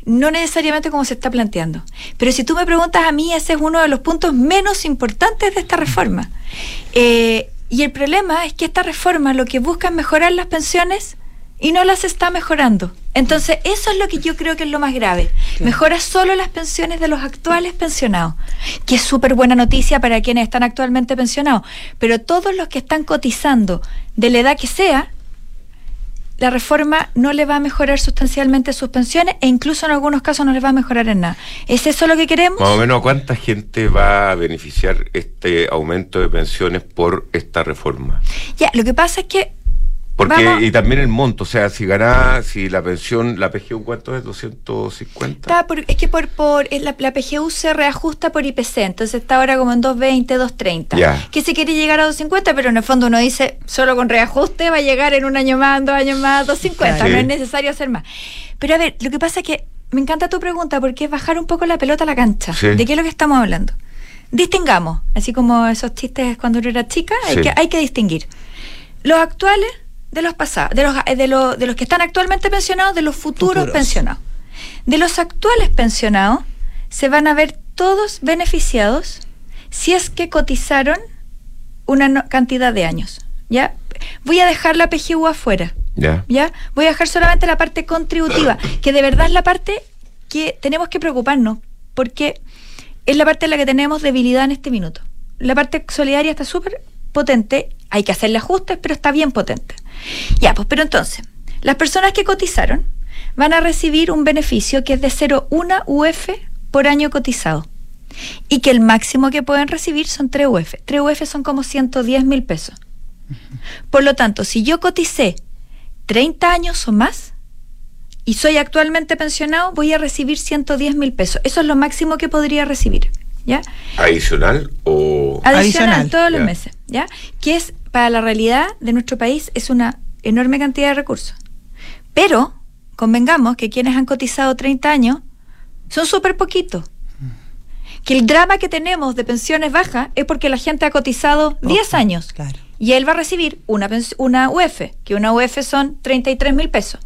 Speaker 3: no necesariamente como se está planteando. Pero si tú me preguntas a mí, ese es uno de los puntos menos importantes de esta reforma. Eh, y el problema es que esta reforma lo que busca es mejorar las pensiones y no las está mejorando. Entonces, eso es lo que yo creo que es lo más grave. Mejora solo las pensiones de los actuales pensionados, que es súper buena noticia para quienes están actualmente pensionados. Pero todos los que están cotizando, de la edad que sea, la reforma no le va a mejorar sustancialmente sus pensiones e incluso en algunos casos no les va a mejorar en nada. ¿Es eso lo que queremos?
Speaker 1: Más o menos, ¿cuánta gente va a beneficiar este aumento de pensiones por esta reforma?
Speaker 3: Ya, lo que pasa es que
Speaker 1: Porque,
Speaker 3: Vamos-
Speaker 1: y también el monto, o sea, si gana, si la pensión, la PGU, ¿cuánto es? ¿250?
Speaker 3: Está por- es que por, por la, la PGU se reajusta por IPC, entonces está ahora como en 220, 230.
Speaker 1: Ya.
Speaker 3: Que se quiere llegar a 250, pero en el fondo uno dice, solo con reajuste va a llegar en un año más, dos años más, 250,
Speaker 1: Claro.
Speaker 3: no es
Speaker 1: Sí.
Speaker 3: necesario hacer más. Pero a ver, lo que pasa es que me encanta tu pregunta porque es bajar un poco la pelota a la cancha.
Speaker 1: Sí.
Speaker 3: ¿De qué es lo que estamos hablando? Distingamos, así como esos chistes cuando uno era chica, hay,
Speaker 1: Sí.
Speaker 3: que, hay que distinguir. Los actuales de los pasados, de los, de, los, de los que están actualmente pensionados, de los futuros,
Speaker 2: Futuros.
Speaker 3: pensionados. De los actuales pensionados, se van a ver todos beneficiados si es que cotizaron una no- cantidad de años. ¿Ya? Voy a dejar la PGU afuera.
Speaker 1: Ya.
Speaker 3: ¿Ya? Voy a dejar solamente la parte contributiva, que de verdad es la parte que tenemos que preocuparnos, porque es la parte en la que tenemos debilidad en este minuto. La parte solidaria está súper potente, hay que hacerle ajustes, pero está bien potente. Ya, pues, pero entonces, las personas que cotizaron van a recibir un beneficio que es de 0,1 UF por año cotizado. Y que el máximo que pueden recibir son 3 UF. 3 UF son como 110 mil pesos. Por lo tanto, si yo coticé 30 años o más y soy actualmente pensionado, voy a recibir 110 mil pesos. Eso es lo máximo que podría recibir. ¿Ya?
Speaker 1: ¿Adicional o...?
Speaker 3: Adicional,
Speaker 2: Adicional.
Speaker 3: todos los
Speaker 1: Ya.
Speaker 3: meses. ¿Ya? Que es, para la realidad de nuestro país, es una enorme cantidad de recursos. Pero, convengamos que quienes han cotizado 30 años son súper poquitos. Que el drama que tenemos de pensiones bajas es porque la gente ha cotizado 10
Speaker 2: Ojo,
Speaker 3: años.
Speaker 2: claro.
Speaker 3: Y él va a recibir una, una UF, que una UF son 33 mil pesos.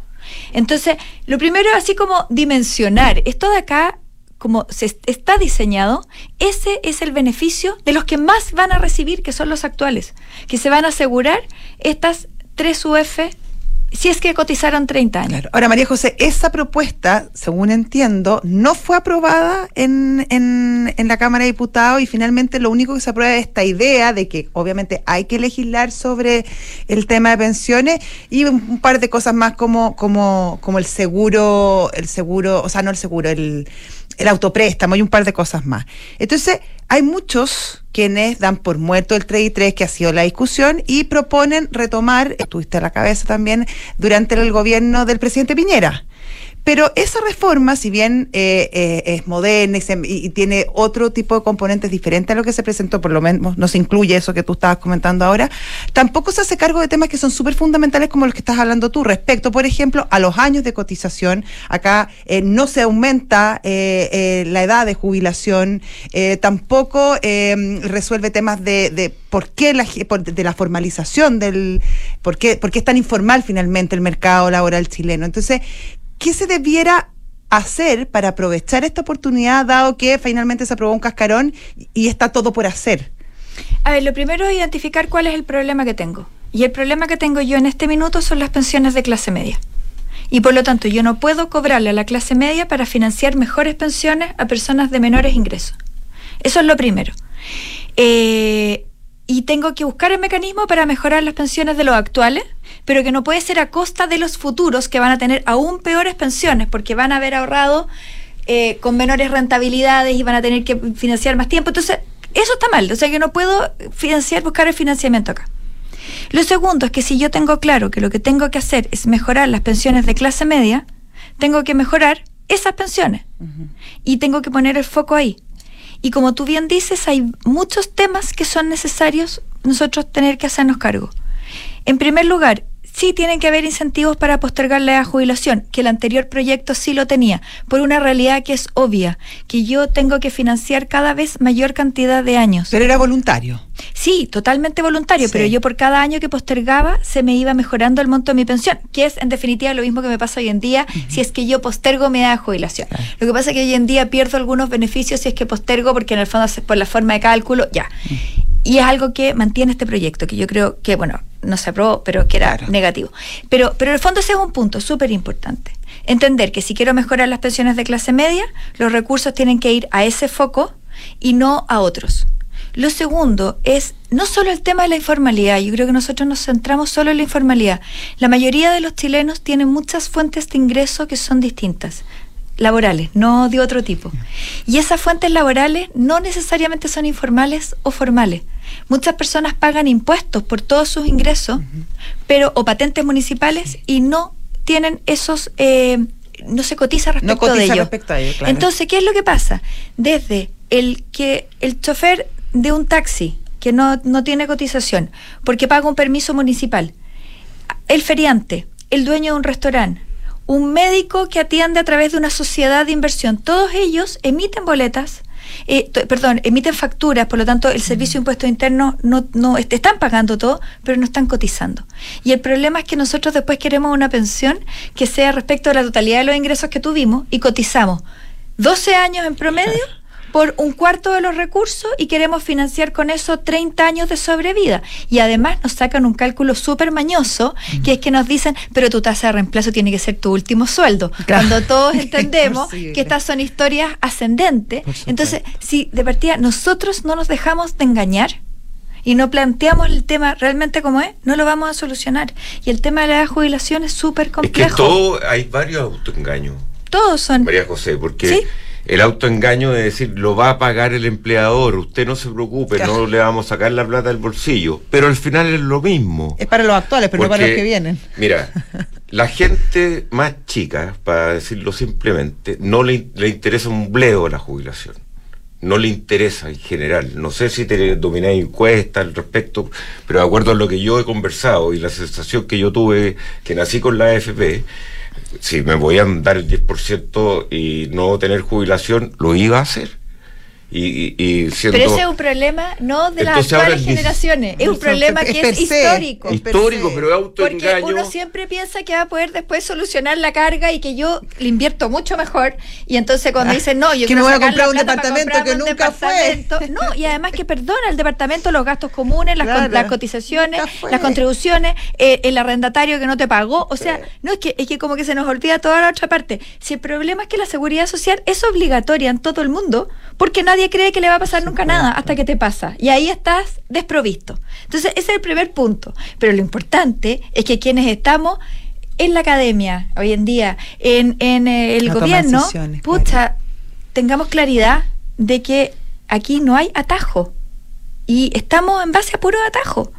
Speaker 3: Entonces, lo primero es así como dimensionar. Esto de acá, como se est- está diseñado, ese es el beneficio de los que más van a recibir, que son los actuales, que se van a asegurar estas 3 UF si es que cotizaron 30 años.
Speaker 2: Ahora, María José, esa propuesta, según entiendo, no fue aprobada en, en, en la Cámara de Diputados y finalmente lo único que se aprueba es esta idea de que obviamente hay que legislar sobre el tema de pensiones y un par de cosas más como, como, como el seguro, el seguro, o sea, no el seguro, el, el autopréstamo y un par de cosas más. Entonces, hay muchos quienes dan por muerto el 3 y 3, que ha sido la discusión, y proponen retomar, estuviste a la cabeza también, durante el gobierno del presidente Piñera. Pero esa reforma, si bien eh, eh, es moderna y, se- y- tiene otro tipo de componentes diferentes a lo que se presentó, por lo menos no se incluye eso que tú estabas comentando ahora, tampoco se hace cargo de temas que son súper fundamentales como los que estás hablando tú, respecto, por ejemplo, a los años de cotización. Acá eh, no se aumenta eh, la edad de jubilación, tampoco resuelve temas de, de por qué la, de la formalización del, por qué, por qué es tan informal finalmente el mercado laboral chileno. Entonces, ¿qué se debiera hacer para aprovechar esta oportunidad, dado que finalmente se aprobó un cascarón y está todo por hacer?
Speaker 3: A ver, lo primero es identificar cuál es el problema que tengo. Y el problema que tengo yo en este minuto son las pensiones de clase media. Y por lo tanto, yo no puedo cobrarle a la clase media para financiar mejores pensiones a personas de menores ingresos. Eso es lo primero. Eh, y tengo que buscar el mecanismo para mejorar las pensiones de los actuales, pero que no puede ser a costa de los futuros que van a tener aún peores pensiones porque van a haber ahorrado eh, con menores rentabilidades y van a tener que financiar más tiempo. Entonces, eso está mal. O sea, que no puedo financiar, buscar el financiamiento acá. Lo segundo es que si yo tengo claro que lo que tengo que hacer es mejorar las pensiones de clase media, tengo que mejorar esas pensiones. Y tengo que poner el foco ahí. Y como tú bien dices, hay muchos temas que son necesarios nosotros tener que hacernos cargo. En primer lugar, sí tienen que haber incentivos para postergar la edad de jubilación, que el anterior proyecto sí lo tenía, por una realidad que es obvia, que yo tengo que financiar cada vez mayor cantidad de años.
Speaker 2: Pero era voluntario.
Speaker 3: Sí, totalmente voluntario,
Speaker 2: Sí.
Speaker 3: pero yo por cada año que postergaba se me iba mejorando el monto de mi pensión, que es en definitiva lo mismo que me pasa hoy en día si es que yo postergo mi edad de jubilación. Lo que pasa es que hoy en día pierdo algunos beneficios si es que postergo porque en el fondo es por la forma de cálculo, ya. Y es algo que mantiene este proyecto, que yo creo que, bueno, no se aprobó, pero que era
Speaker 2: Claro.
Speaker 3: negativo. Pero, pero en el fondo ese es un punto súper importante. Entender que si quiero mejorar las pensiones de clase media, los recursos tienen que ir a ese foco y no a otros. Lo segundo es no solo el tema de la informalidad, yo creo que nosotros nos centramos solo en la informalidad. La mayoría de los chilenos tienen muchas fuentes de ingreso que son distintas, laborales, no de otro tipo. Y esas fuentes laborales no necesariamente son informales o formales. Muchas personas pagan impuestos por todos sus ingresos, pero o patentes municipales y no tienen esos, eh, no se cotiza respecto
Speaker 2: cotiza
Speaker 3: de ello.
Speaker 2: respecto a ello, claro.
Speaker 3: Entonces, ¿qué es lo que pasa? Desde el que el chofer de un taxi que no, no tiene cotización porque paga un permiso municipal, el feriante, el dueño de un restaurante, un médico que atiende a través de una sociedad de inversión, todos ellos emiten boletas, eh, perdón, emiten facturas, por lo tanto el Servicio de Impuestos Internos no, no est- están pagando todo, pero no están cotizando. Y el problema es que nosotros después queremos una pensión que sea respecto a la totalidad de los ingresos que tuvimos y cotizamos. 12 años en promedio por un cuarto de los recursos y queremos financiar con eso 30 años de sobrevida. Y además nos sacan un cálculo súper mañoso, que es que nos dicen, pero tu tasa de reemplazo tiene que ser tu último sueldo.
Speaker 2: Claro.
Speaker 3: Cuando todos entendemos que estas son historias ascendentes. Entonces, si de partida nosotros no nos dejamos de engañar, y no planteamos el tema realmente como es, no lo vamos a solucionar. Y el tema de la jubilación es súper
Speaker 1: Es que
Speaker 3: complejo.
Speaker 1: todo, hay varios autoengaños,
Speaker 3: Todos son.
Speaker 1: María José, porque
Speaker 3: Sí.
Speaker 1: El autoengaño de decir lo va a pagar el empleador, usted no se preocupe,
Speaker 2: Claro.
Speaker 1: no le vamos a sacar la plata del bolsillo, pero al final es lo mismo.
Speaker 2: Es para los actuales, pero no para los que vienen.
Speaker 1: Mira, la gente más chica, para decirlo simplemente, no le, le interesa un bledo la jubilación. No le interesa en general. No sé si te domináis encuestas al respecto, pero de acuerdo a lo que yo he conversado y la sensación que yo tuve, que nací con la AFP, si me voy a dar el 10% y no tener jubilación, lo iba a hacer. Y, y, siendo
Speaker 3: Pero ese es un problema no de las
Speaker 1: Entonces
Speaker 3: actuales generaciones, es un problema que es histórico.
Speaker 1: Histórico, pero es
Speaker 3: Porque
Speaker 1: autoengaño.
Speaker 3: uno siempre piensa que va a poder después solucionar la carga y que yo le invierto mucho mejor. Y entonces cuando
Speaker 2: Ah,
Speaker 3: dicen, no, yo
Speaker 2: que
Speaker 3: quiero
Speaker 2: me voy a comprar un departamento que nunca fue.
Speaker 3: departamento. No, y además que perdona el departamento los gastos comunes, las, con-
Speaker 2: Claro,
Speaker 3: las cotizaciones, las contribuciones, eh, el arrendatario que no te pagó. O sea, no es que, es que como que se nos olvida toda la otra parte. Si el problema es que la seguridad social es obligatoria en todo el mundo, porque nadie cree que le va a pasar nunca nada hasta que te pasa. Y ahí estás desprovisto. Entonces, ese es el primer punto. Pero lo importante es que quienes estamos en la academia hoy en día, en, en eh, el gobierno, pucha, tengamos claridad de que aquí no hay atajo. Y estamos en base a puro atajo.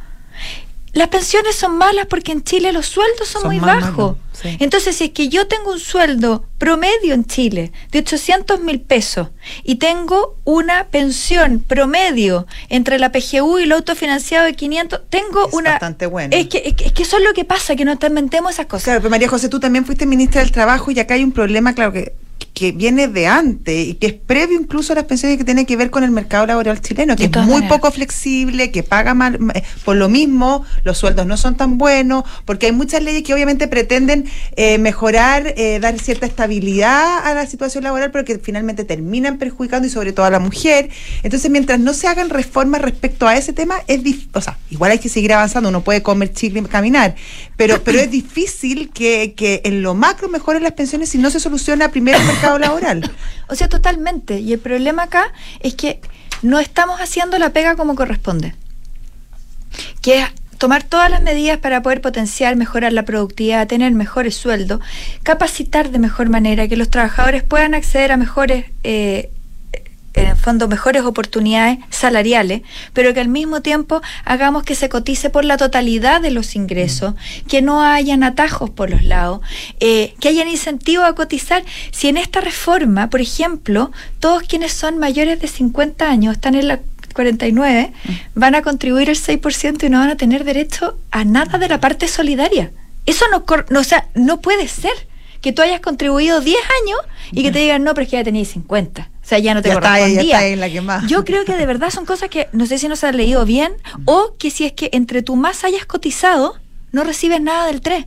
Speaker 3: Las pensiones son malas porque en Chile los sueldos son,
Speaker 2: Son
Speaker 3: muy bajos.
Speaker 2: sí.
Speaker 3: Entonces, si es que yo tengo un sueldo promedio en Chile de 800 mil pesos y tengo una pensión promedio entre la PGU y el autofinanciado de 500, tengo
Speaker 2: Es
Speaker 3: una...
Speaker 2: bastante bueno.
Speaker 3: Es que, es, que, es que eso es lo que pasa, que no te inventemos esas cosas.
Speaker 2: Claro, pero María José, tú también fuiste ministra del Trabajo y acá hay un problema, claro, que, que viene de antes y que es previo incluso a las pensiones que tiene que ver con el mercado laboral chileno, que es muy
Speaker 3: maneras.
Speaker 2: poco flexible, que paga mal, eh, por lo mismo, los sueldos no son tan buenos, porque hay muchas leyes que obviamente pretenden eh, mejorar, eh, dar cierta estabilidad a la situación laboral, pero que finalmente terminan perjudicando y sobre todo a la mujer. Entonces, mientras no se hagan reformas respecto a ese tema, es dif- o sea, igual hay que seguir avanzando, uno puede comer chicle y caminar, pero, pero es difícil que, que en lo macro mejoren las pensiones si no se soluciona primero el mercado laboral.
Speaker 3: O sea, totalmente. Y el problema acá es que no estamos haciendo la pega como corresponde. Que es tomar todas las medidas para poder potenciar, mejorar la productividad, tener mejores sueldos, capacitar de mejor manera, que los trabajadores puedan acceder a mejores, eh, en el fondo, mejores oportunidades salariales, pero que al mismo tiempo hagamos que se cotice por la totalidad de los ingresos, que no hayan atajos por los lados, eh, que hayan incentivos a cotizar. Si en esta reforma, por ejemplo, todos quienes son mayores de 50 años están en la 49, van a contribuir el 6% y no van a tener derecho a nada de la parte solidaria. Eso no, no, o sea, no puede ser que tú hayas contribuido 10 años y que te digan, no, pero es que ya tenías 50. O sea, ya no te
Speaker 2: Ya está, ya
Speaker 3: correspondía.
Speaker 2: está la.
Speaker 3: Yo creo que de verdad son cosas que no sé si no se han leído bien o que si es que entre tú más hayas cotizado, no recibes nada del 3.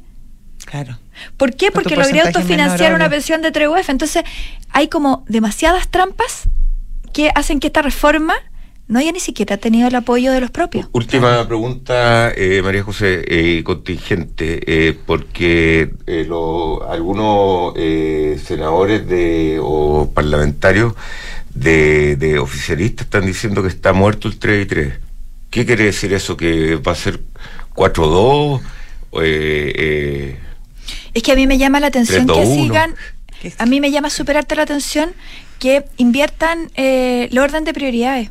Speaker 2: Claro.
Speaker 3: ¿Por qué?
Speaker 2: Por tu
Speaker 3: Porque logré autofinanciar una pensión de 3UF. Entonces, hay como demasiadas trampas que hacen que esta reforma no haya ni siquiera tenido el apoyo de los propios.
Speaker 1: Última pregunta, eh, María José, eh, contingente, eh, porque eh, lo- algunos eh, senadores de, o parlamentarios de, de oficialistas están diciendo que está muerto el 3 y 3. ¿Qué quiere decir eso? ¿Que va a ser 4-2? Eh, eh,
Speaker 3: Es que a mí me llama la atención que sigan, a mí me llama superarte la atención que inviertan eh, el orden de prioridades.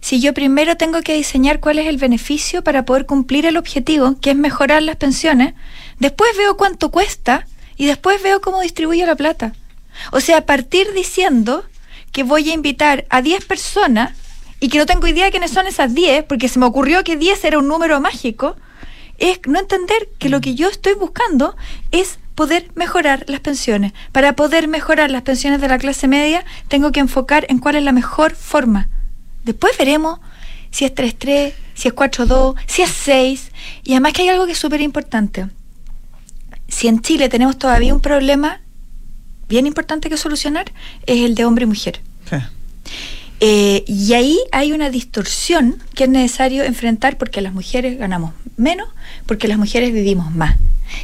Speaker 3: Si yo primero tengo que diseñar cuál es el beneficio para poder cumplir el objetivo, que es mejorar las pensiones, después veo cuánto cuesta y después veo cómo distribuyo la plata. O sea, partir diciendo que voy a invitar a 10 personas y que no tengo idea de quiénes son esas 10, porque se me ocurrió que 10 era un número mágico, es no entender que lo que yo estoy buscando es poder mejorar las pensiones. Para poder mejorar las pensiones de la clase media, tengo que enfocar en cuál es la mejor forma. Después veremos si es 3-3, si es 4-2, si es 6. Y además que hay algo que es súper importante. Si en Chile tenemos todavía un problema bien importante que solucionar, es el de hombre y mujer.
Speaker 2: Sí.
Speaker 3: Eh, y ahí hay una distorsión que es necesario enfrentar porque las mujeres ganamos menos, porque las mujeres vivimos más.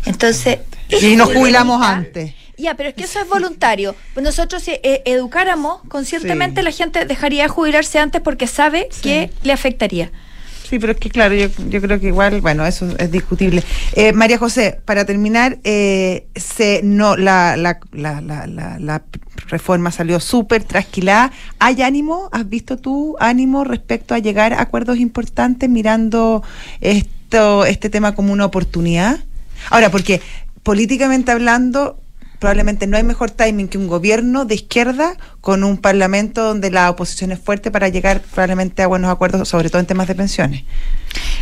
Speaker 3: Entonces...
Speaker 2: Y nos jubilamos antes.
Speaker 3: Ya, pero es que eso es voluntario. Nosotros si eh, educáramos conscientemente,
Speaker 2: Sí.
Speaker 3: la gente dejaría de jubilarse antes porque sabe
Speaker 2: Sí.
Speaker 3: que le afectaría.
Speaker 2: Sí, pero es que claro, yo, yo creo que igual, bueno, eso es discutible. Eh, María José, para terminar, eh, se no la, la, la, la, la- la reforma salió súper trasquilada. ¿Hay ánimo? ¿Has visto tú ánimo respecto a llegar a acuerdos importantes mirando esto, este tema como una oportunidad? Ahora, porque políticamente hablando, probablemente no hay mejor timing que un gobierno de izquierda con un parlamento donde la oposición es fuerte para llegar probablemente a buenos acuerdos, sobre todo en temas de pensiones.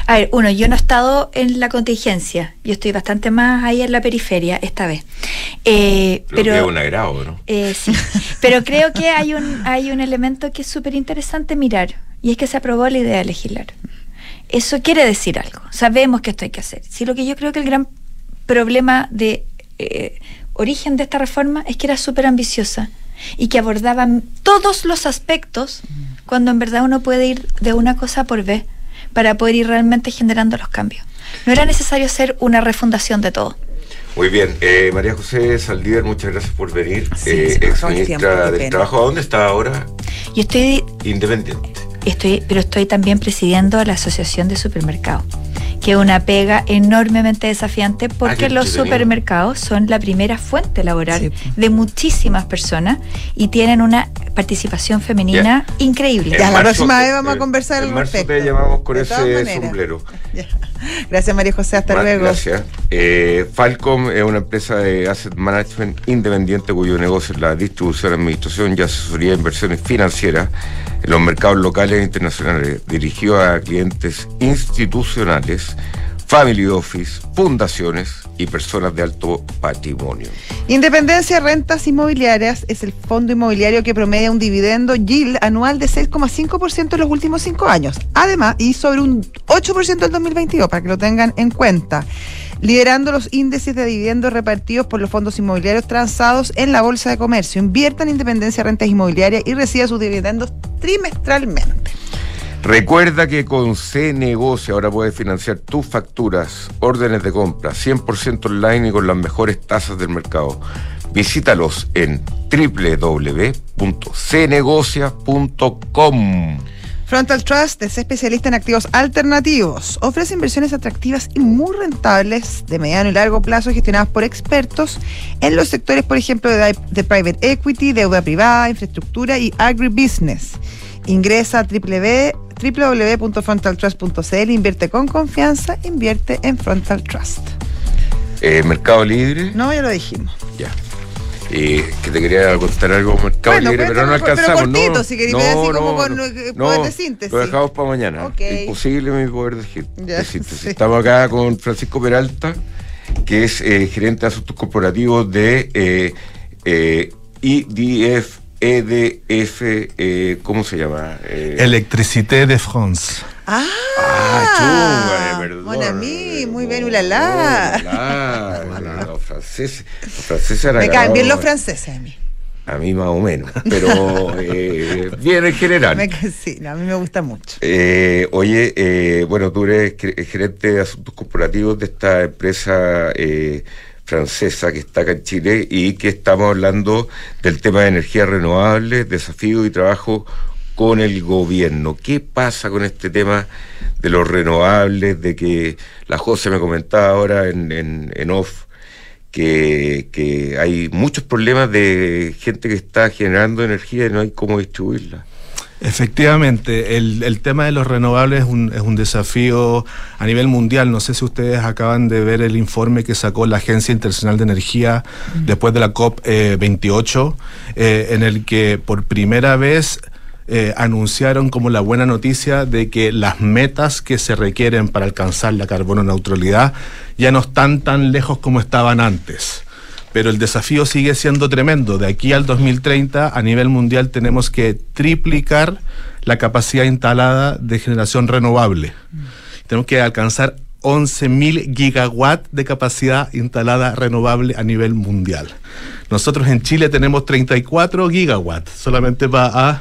Speaker 3: A ver, uno, yo no he estado en la contingencia, yo estoy bastante más ahí en la periferia esta vez. Eh,
Speaker 1: que
Speaker 3: pero
Speaker 1: es un agrado, ¿no?
Speaker 3: Eh, sí, pero creo que hay un, hay un elemento que es súper interesante mirar y es que se aprobó la idea de legislar. Eso quiere decir algo. Sabemos que esto hay que hacer. Sí, lo que yo creo que el gran problema de eh, origen de esta reforma es que era súper ambiciosa y que abordaba todos los aspectos cuando en verdad uno puede ir de una cosa por vez para poder ir realmente generando los cambios. No era necesario hacer una refundación de todo.
Speaker 1: Muy bien, eh, María José Saldívar, muchas gracias por venir.
Speaker 2: Sí,
Speaker 1: eh, ex ministra del
Speaker 2: pena.
Speaker 1: Trabajo. ¿A dónde está ahora?
Speaker 3: Yo estoy
Speaker 1: Independiente.
Speaker 3: Estoy, pero estoy también presidiendo la Asociación de Supermercados, que es una pega enormemente desafiante porque
Speaker 1: Ah,
Speaker 3: los supermercados son la primera fuente laboral
Speaker 2: Sí.
Speaker 3: de muchísimas personas y tienen una participación femenina increíble.
Speaker 2: Ya, la
Speaker 1: marzo
Speaker 2: próxima vez vamos a
Speaker 1: en-
Speaker 2: conversar
Speaker 1: en
Speaker 2: al
Speaker 1: marzo
Speaker 2: respecto.
Speaker 1: te llamamos con
Speaker 2: De
Speaker 1: ese sombrero.
Speaker 2: Gracias María José, hasta
Speaker 1: Ma-
Speaker 2: luego.
Speaker 1: Gracias. Eh, Falcom es una empresa de asset management independiente cuyo negocio es la distribución, administración y asesoría de inversiones financieras en los mercados locales e internacionales. Dirigió a clientes institucionales, family office, fundaciones y personas de alto patrimonio.
Speaker 2: Independencia Rentas Inmobiliarias es el fondo inmobiliario que promedia un dividendo yield anual de 6,5% en los últimos cinco años. Además, y sobre un 8% en 2022, para que lo tengan en cuenta. Liderando los índices de dividendos repartidos por los fondos inmobiliarios transados en la Bolsa de Comercio. Invierta en Independencia Rentas Inmobiliarias y reciba sus dividendos trimestralmente.
Speaker 1: Recuerda que con C Negocio ahora puedes financiar tus facturas, órdenes de compra 100% online y con las mejores tasas del mercado. Visítalos en www.cnegocia.com.
Speaker 2: Frontal Trust es especialista en activos alternativos. Ofrece inversiones atractivas y muy rentables de mediano y largo plazo gestionadas por expertos en los sectores, por ejemplo, de, de private equity, deuda privada, infraestructura y agribusiness. Ingresa a www- www.frontaltrust.cl, invierte con confianza, invierte en Frontal Trust.
Speaker 1: Eh, Mercado Libre.
Speaker 2: No, ya lo dijimos.
Speaker 1: Ya. Eh, que te quería contar algo Mercado
Speaker 2: Bueno,
Speaker 1: Libre, pero no
Speaker 2: cuéntame, pero
Speaker 1: alcanzamos.
Speaker 2: cortito,
Speaker 1: no,
Speaker 2: si queréis,
Speaker 1: no,
Speaker 2: así como
Speaker 1: no,
Speaker 2: con,
Speaker 1: no, no,
Speaker 2: poder de síntesis.
Speaker 1: Lo dejamos para mañana.
Speaker 2: Ok.
Speaker 1: Imposible mi poder de,
Speaker 2: Ya,
Speaker 1: de síntesis.
Speaker 2: sí.
Speaker 1: Estamos acá con Francisco Peralta, que es eh, gerente de asuntos corporativos de eh, eh, IDF, EDF, eh, ¿cómo se llama? Eh,
Speaker 4: Electricité de France.
Speaker 2: Ah,
Speaker 1: Ah, chunga, perdón.
Speaker 2: Mon ami, muy bien, ulala.
Speaker 1: ulala. Los franceses, los franceses
Speaker 2: Me caen bien los franceses a mí.
Speaker 1: A mí más o menos, pero eh, bien en general.
Speaker 2: Me sí, no, a mí me gusta mucho.
Speaker 1: Eh, oye, eh, bueno, tú eres ge- gerente de asuntos corporativos de esta empresa eh, francesa que está acá en Chile y que estamos hablando del tema de energías renovables, desafíos y trabajo con el gobierno. ¿Qué pasa con este tema de los renovables? De que la José me comentaba ahora en, en, en off que, que hay muchos problemas de gente que está generando energía y no hay cómo distribuirla.
Speaker 4: Efectivamente, el, el tema de los renovables es un, es un desafío a nivel mundial. No sé si ustedes acaban de ver el informe que sacó la Agencia Internacional de Energía después de la COP28, eh, en el que por primera vez eh, anunciaron como la buena noticia de que las metas que se requieren para alcanzar la carbono neutralidad ya no están tan lejos como estaban antes. Pero el desafío sigue siendo tremendo. De aquí al 2030, a nivel mundial, tenemos que triplicar la capacidad instalada de generación renovable. Tenemos que alcanzar 11.000 gigawatts de capacidad instalada renovable a nivel mundial. Nosotros en Chile tenemos 34 gigawatts, solamente para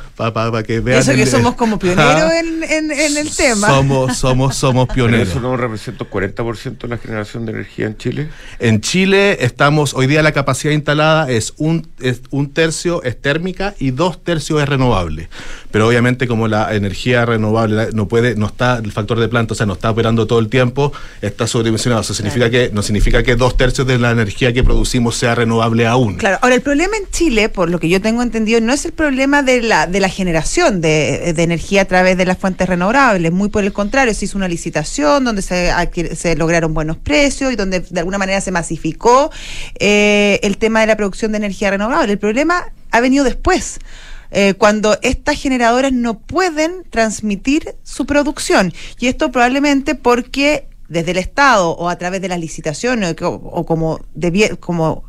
Speaker 4: que vean.
Speaker 2: Eso que
Speaker 4: el-
Speaker 2: somos como pioneros
Speaker 4: Ah,
Speaker 2: en, en- en el tema.
Speaker 4: Somos, somos, somos
Speaker 1: Pero
Speaker 4: pioneros.
Speaker 1: eso no representa un 40% de la generación de energía en Chile.
Speaker 4: En Chile estamos, hoy día la capacidad instalada es un, es un tercio es térmica y dos tercios es renovable. Pero obviamente como la energía renovable no puede, no está el factor de planta, o sea, no está operando todo el tiempo, está sobredimensionado. Eso significa que, no significa que dos tercios de la energía que producimos sea renovable aún.
Speaker 2: Claro, ahora el problema en Chile, por lo que yo tengo entendido, no es el problema de la, de la generación de, energía a través de las fuentes renovables, muy por el contrario, se hizo una licitación donde se, lograron buenos precios y donde de alguna manera se masificó eh, el tema de la producción de energía renovable. El problema ha venido después. eh, cuando estas generadoras no pueden transmitir su producción. Y esto probablemente porque desde el Estado o a través de las licitaciones o, o como, debie- como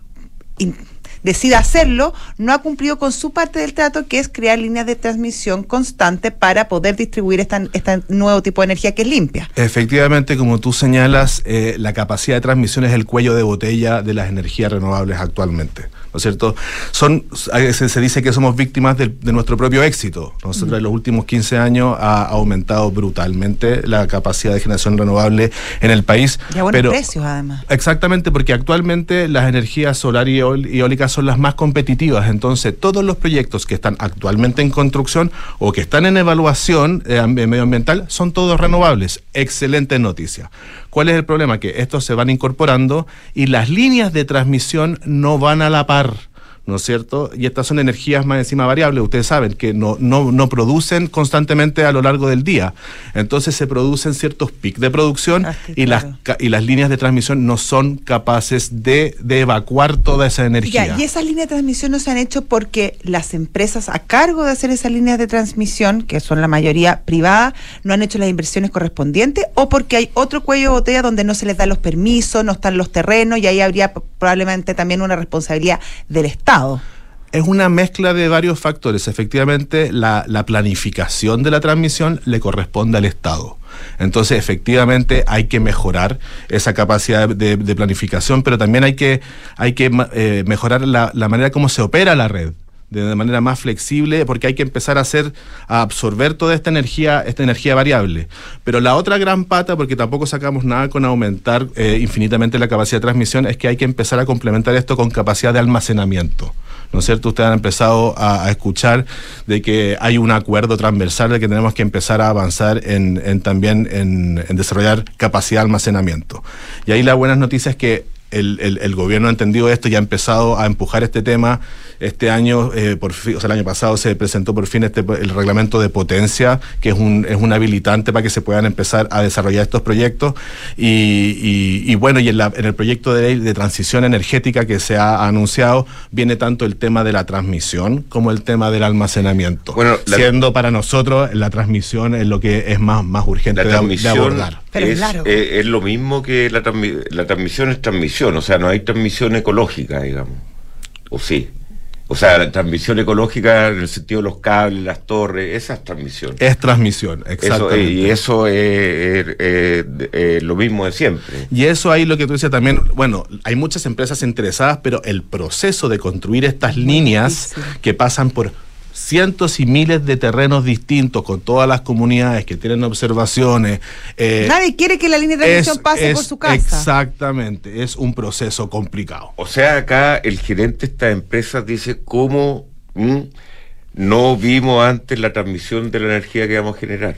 Speaker 2: decida hacerlo, no ha cumplido con su parte del trato, que es crear líneas de transmisión constante para poder distribuir esta- este nuevo tipo de energía que es limpia.
Speaker 4: Efectivamente, como tú señalas, eh, la capacidad de transmisión es el cuello de botella de las energías renovables actualmente. ¿No es cierto? Son, se, se dice que somos víctimas de, nuestro propio éxito. Nosotros en los últimos 15 años ha aumentado brutalmente la capacidad de generación renovable en el país.
Speaker 2: Y a buenos
Speaker 4: pero-
Speaker 2: precios, además.
Speaker 4: Exactamente, porque actualmente las energías solar y eólicas son las más competitivas. Entonces, todos los proyectos que están actualmente en construcción o que están en evaluación eh, am- medioambiental son todos renovables. Excelente noticia. ¿Cuál es el problema? Que estos se van incorporando y las líneas de transmisión no van a la par. ¿No es cierto? Y estas son energías más encima variables, ustedes saben, que no, no, no producen constantemente a lo largo del día. Entonces se producen ciertos picos de producción
Speaker 2: Ah,
Speaker 4: y, las,
Speaker 2: claro.
Speaker 4: y las líneas de transmisión no son capaces de, de evacuar toda esa energía.
Speaker 2: Ya, y esas líneas de transmisión no se han hecho porque las empresas a cargo de hacer esas líneas de transmisión, que son la mayoría privadas, no han hecho las inversiones correspondientes o porque hay otro cuello de botella donde no se les dan los permisos, no están los terrenos y ahí habría probablemente también una responsabilidad del Estado.
Speaker 4: Es una mezcla de varios factores. Efectivamente, la, la planificación de la transmisión le corresponde al Estado. Entonces, efectivamente, hay que mejorar esa capacidad de, planificación, pero también hay que, hay que eh, mejorar la, la manera como se opera la red de manera más flexible porque hay que empezar a hacer a absorber toda esta energía esta energía variable pero la otra gran pata porque tampoco sacamos nada con aumentar eh, infinitamente la capacidad de transmisión es que hay que empezar a complementar esto con capacidad de almacenamiento ¿no es cierto? Ustedes han empezado a, escuchar de que hay un acuerdo transversal de que tenemos que empezar a avanzar en, en también en, en desarrollar capacidad de almacenamiento. Y ahí la buena noticia es que el, el- el gobierno ha entendido esto y ha empezado a empujar este tema. Este año, eh, por fin, o sea, el año pasado se presentó por fin este, el reglamento de potencia, que es un, es un habilitante para que se puedan empezar a desarrollar estos proyectos. Y, y- y bueno, y en, la- en el proyecto de ley de transición energética que se ha anunciado, viene tanto el tema de la transmisión como el tema del almacenamiento.
Speaker 1: Bueno, la-
Speaker 4: siendo para nosotros la transmisión es lo que es más, más urgente
Speaker 1: La
Speaker 4: de, de
Speaker 1: transmisión
Speaker 4: abordar.
Speaker 2: Pero es largo.
Speaker 1: eh, es lo mismo que la, transmi- la transmisión es transmisión, o sea, no hay transmisión ecológica, digamos. ¿O sí? O sea, la transmisión ecológica en el sentido de los cables, las torres, esa es transmisión.
Speaker 4: Es transmisión,
Speaker 1: Eso,
Speaker 4: exactamente.
Speaker 1: eh, y eso es lo mismo de siempre.
Speaker 4: Y eso ahí lo que tú decías también, bueno, hay muchas empresas interesadas, pero el proceso de construir estas líneas que pasan por cientos y miles de terrenos distintos con todas las comunidades que tienen observaciones. eh,
Speaker 2: Nadie quiere que la línea de transmisión pase por su casa.
Speaker 4: Exactamente, es un proceso complicado.
Speaker 1: O sea, acá el gerente de estas empresas dice cómo mm, no vimos antes la transmisión de la energía que vamos a generar.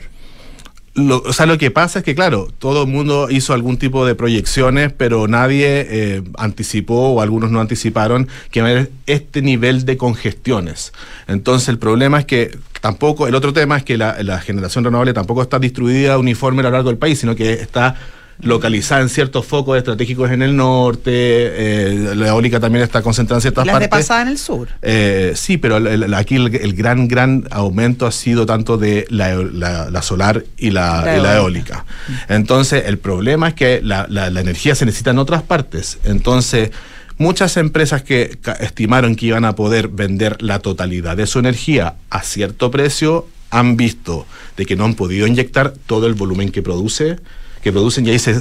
Speaker 4: Lo- o sea, lo que pasa es que, claro, todo el mundo hizo algún tipo de proyecciones, pero nadie eh, anticipó, o algunos no anticiparon, que iba a haber este nivel de congestiones. Entonces, el problema es que tampoco, el otro tema es que la, la generación renovable tampoco está distribuida uniforme a lo largo del país, sino que está localizada en ciertos focos estratégicos en el norte, eh, la eólica también está concentrada en ciertas
Speaker 2: Las de
Speaker 4: partes.
Speaker 2: pasada en el sur.
Speaker 4: Eh, sí, pero el- el- aquí el, el gran, gran aumento ha sido tanto de la, eo- la- la solar y la,
Speaker 2: La
Speaker 4: y la
Speaker 2: eólica.
Speaker 4: eólica. Entonces, el problema es que la, la- energía se necesita en otras partes. Entonces, muchas empresas que estimaron que iban a poder vender la totalidad de su energía a cierto precio han visto de que no han podido inyectar todo el volumen que produce que producen y ahí se,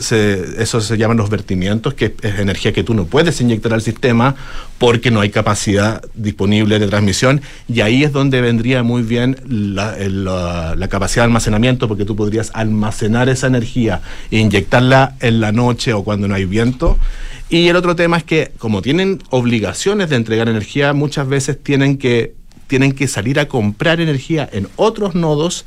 Speaker 4: eso se llaman los vertimientos, que es energía que tú no puedes inyectar al sistema porque no hay capacidad disponible de transmisión y ahí es donde vendría muy bien la- la capacidad de almacenamiento porque tú podrías almacenar esa energía e inyectarla en la noche o cuando no hay viento. Y el otro tema es que como tienen obligaciones de entregar energía, muchas veces tienen que tienen que salir a comprar energía en otros nodos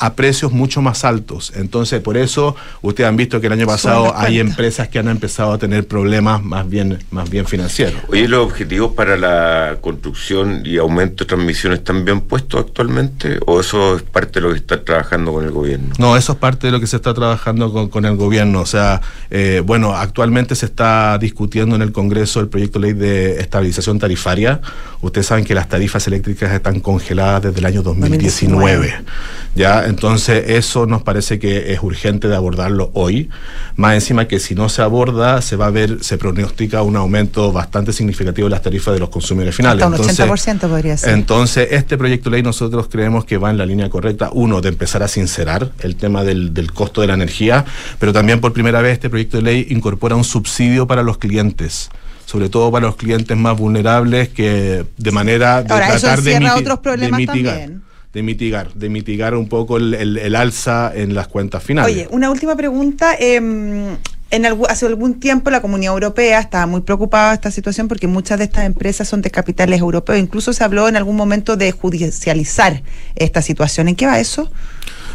Speaker 4: a precios mucho más altos. Entonces, por eso ustedes han visto que el año pasado hay empresas que han empezado a tener problemas más bien, más bien financieros.
Speaker 1: Oye, ¿los objetivos para la construcción y aumento de transmisión están bien puestos actualmente? ¿O eso es parte de lo que está trabajando con el gobierno?
Speaker 4: No, eso es parte de lo que se está trabajando con, con el gobierno. O sea, eh, bueno, actualmente se está discutiendo en el Congreso el proyecto de ley de estabilización tarifaria. Ustedes saben que las tarifas eléctricas están congeladas desde el año 2019.
Speaker 2: 2019.
Speaker 4: ¿ya? Entonces, eso nos parece que es urgente de abordarlo hoy. Más encima que si no se aborda, se va a ver, se pronostica un aumento bastante significativo de las tarifas de los consumidores finales.
Speaker 2: Hasta un
Speaker 4: Entonces,
Speaker 2: 80% podría ser.
Speaker 4: entonces, este proyecto de ley nosotros creemos que va en la línea correcta, uno, de empezar a sincerar el tema del, del costo de la energía, pero también por primera vez este proyecto de ley incorpora un subsidio para los clientes sobre todo para los clientes más vulnerables que de manera de
Speaker 2: Ahora, eso
Speaker 4: tratar de,
Speaker 2: encierra
Speaker 4: miti-
Speaker 2: otros problemas
Speaker 4: de mitigar,
Speaker 2: también.
Speaker 4: De mitigar, de mitigar un poco el, alza en las cuentas finales.
Speaker 2: Oye, una última pregunta. algu- hace algún tiempo la Comunidad Europea estaba muy preocupada de esta situación porque muchas de estas empresas son de capitales europeos. Incluso se habló en algún momento de judicializar esta situación. ¿En qué va eso?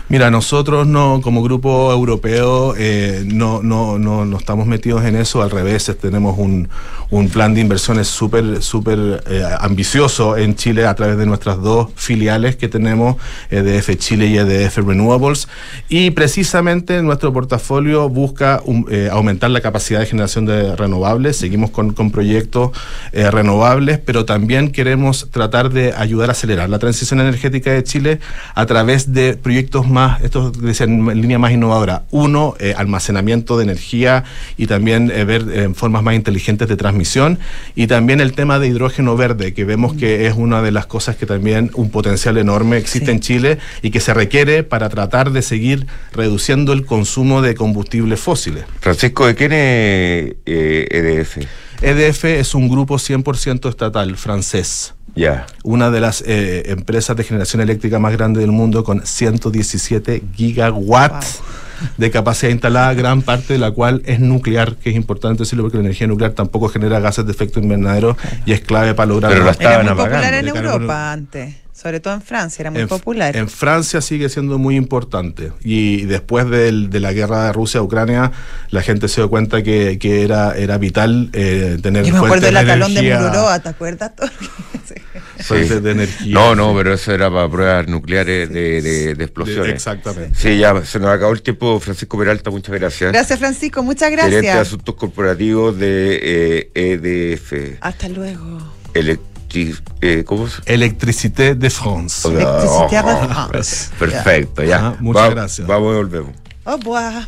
Speaker 4: Mira, nosotros no, como grupo europeo, eh, no, no, no, no estamos metidos en eso, al revés, tenemos un, un plan de inversiones súper, súper eh, ambicioso en Chile a través de nuestras dos filiales que tenemos, EDF Chile y EDF Renewables, y precisamente nuestro portafolio busca un- eh, aumentar la capacidad de generación de renovables, seguimos con, con proyectos eh, renovables, pero también queremos tratar de ayudar a acelerar la transición energética de Chile a través de proyectos estos que decían en línea más innovadora. Uno, eh, almacenamiento de energía y también eh, ver eh, formas más inteligentes de transmisión. Y también el tema de hidrógeno verde, que vemos que es una de las cosas que también un potencial enorme existe
Speaker 2: Sí.
Speaker 4: en Chile y que se requiere para tratar de seguir reduciendo el consumo de combustibles fósiles.
Speaker 1: Francisco, ¿de quién es eh, EDF?
Speaker 4: EDF es un grupo 100% estatal francés.
Speaker 1: Ya.
Speaker 4: una de las eh, empresas de generación eléctrica más grande del mundo con 117 gigawatts de capacidad instalada, gran parte de la cual es nuclear, que es importante decirlo porque la energía nuclear tampoco genera gases de efecto invernadero y es clave para lograr
Speaker 1: Pero
Speaker 2: Era
Speaker 1: estaban
Speaker 2: muy
Speaker 1: apagando.
Speaker 2: popular en. Europa antes. Sobre todo en Francia, era muy
Speaker 4: en,
Speaker 2: popular.
Speaker 4: en Francia sigue siendo muy importante. Y después del- de la guerra de Rusia-Ucrania, la gente se dio cuenta que, que era, era vital eh, tener
Speaker 2: Yo me acuerdo del atalón de Mururoa, ¿te acuerdas?
Speaker 4: Fuentes de energía.
Speaker 1: No, no, pero eso era para pruebas nucleares de, de- de
Speaker 4: De-
Speaker 1: explosiones.
Speaker 4: exactamente.
Speaker 1: Sí, ya se nos acabó el tiempo. Francisco Peralta, muchas gracias.
Speaker 2: Gracias, Francisco, muchas
Speaker 1: Gerente de
Speaker 2: gracias.
Speaker 1: Asuntos Corporativos de eh, EDF.
Speaker 2: Hasta luego.
Speaker 1: Electri eh, ¿Cómo
Speaker 4: Electricité de France.
Speaker 2: Electricité
Speaker 1: Oh,
Speaker 2: de France.
Speaker 1: Perfecto, ya.
Speaker 4: Muchas
Speaker 1: Va-
Speaker 4: gracias.
Speaker 1: Vamos y volvemos.
Speaker 2: Au revoir.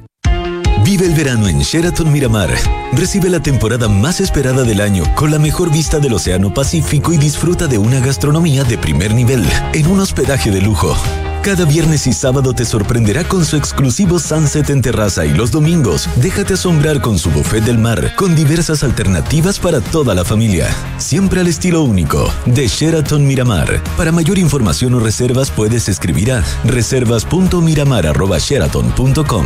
Speaker 5: Vive el verano en Sheraton Miramar. Recibe la temporada más esperada del año con la mejor vista del Océano Pacífico y disfruta de una gastronomía de primer nivel en un hospedaje de lujo. Cada viernes y sábado te sorprenderá con su exclusivo sunset en terraza y los domingos déjate asombrar con su buffet del mar con diversas alternativas para toda la familia. Siempre al estilo único de Sheraton Miramar. Para mayor información o reservas puedes escribir a reservas.miramar.sheraton.com.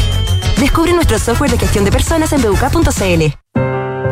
Speaker 6: Descubre nuestro software de gestión de personas en buk.cl.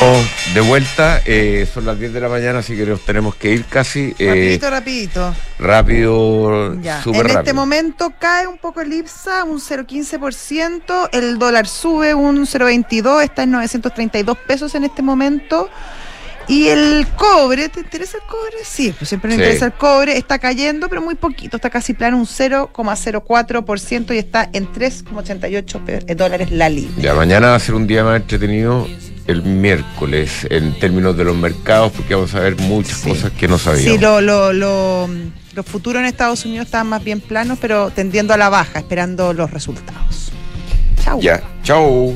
Speaker 1: Oh, de vuelta, eh, son las 10 de la mañana, así que nos tenemos que ir casi eh,
Speaker 2: rapidito, rapidito.
Speaker 1: rápido,
Speaker 2: Ya.
Speaker 1: súper
Speaker 2: En
Speaker 1: rápido.
Speaker 2: este momento cae un poco el IPSA, un 0,15%, el dólar sube un 0,22, está en 932 pesos en este momento. Y el cobre, ¿te interesa el cobre? Sí, pues siempre me
Speaker 1: Sí.
Speaker 2: interesa el cobre, está cayendo, pero muy poquito, está casi plano, un 0,04% y está en 3,88 pe- eh, dólares la libra.
Speaker 1: Ya, mañana va a ser un día más entretenido el miércoles en términos de los mercados, porque vamos a ver muchas
Speaker 2: Sí.
Speaker 1: cosas que no sabíamos.
Speaker 2: Sí, lo, lo, lo- los futuros en Estados Unidos están más bien planos, pero tendiendo a la baja, esperando los resultados. Chau.
Speaker 1: Ya, chao.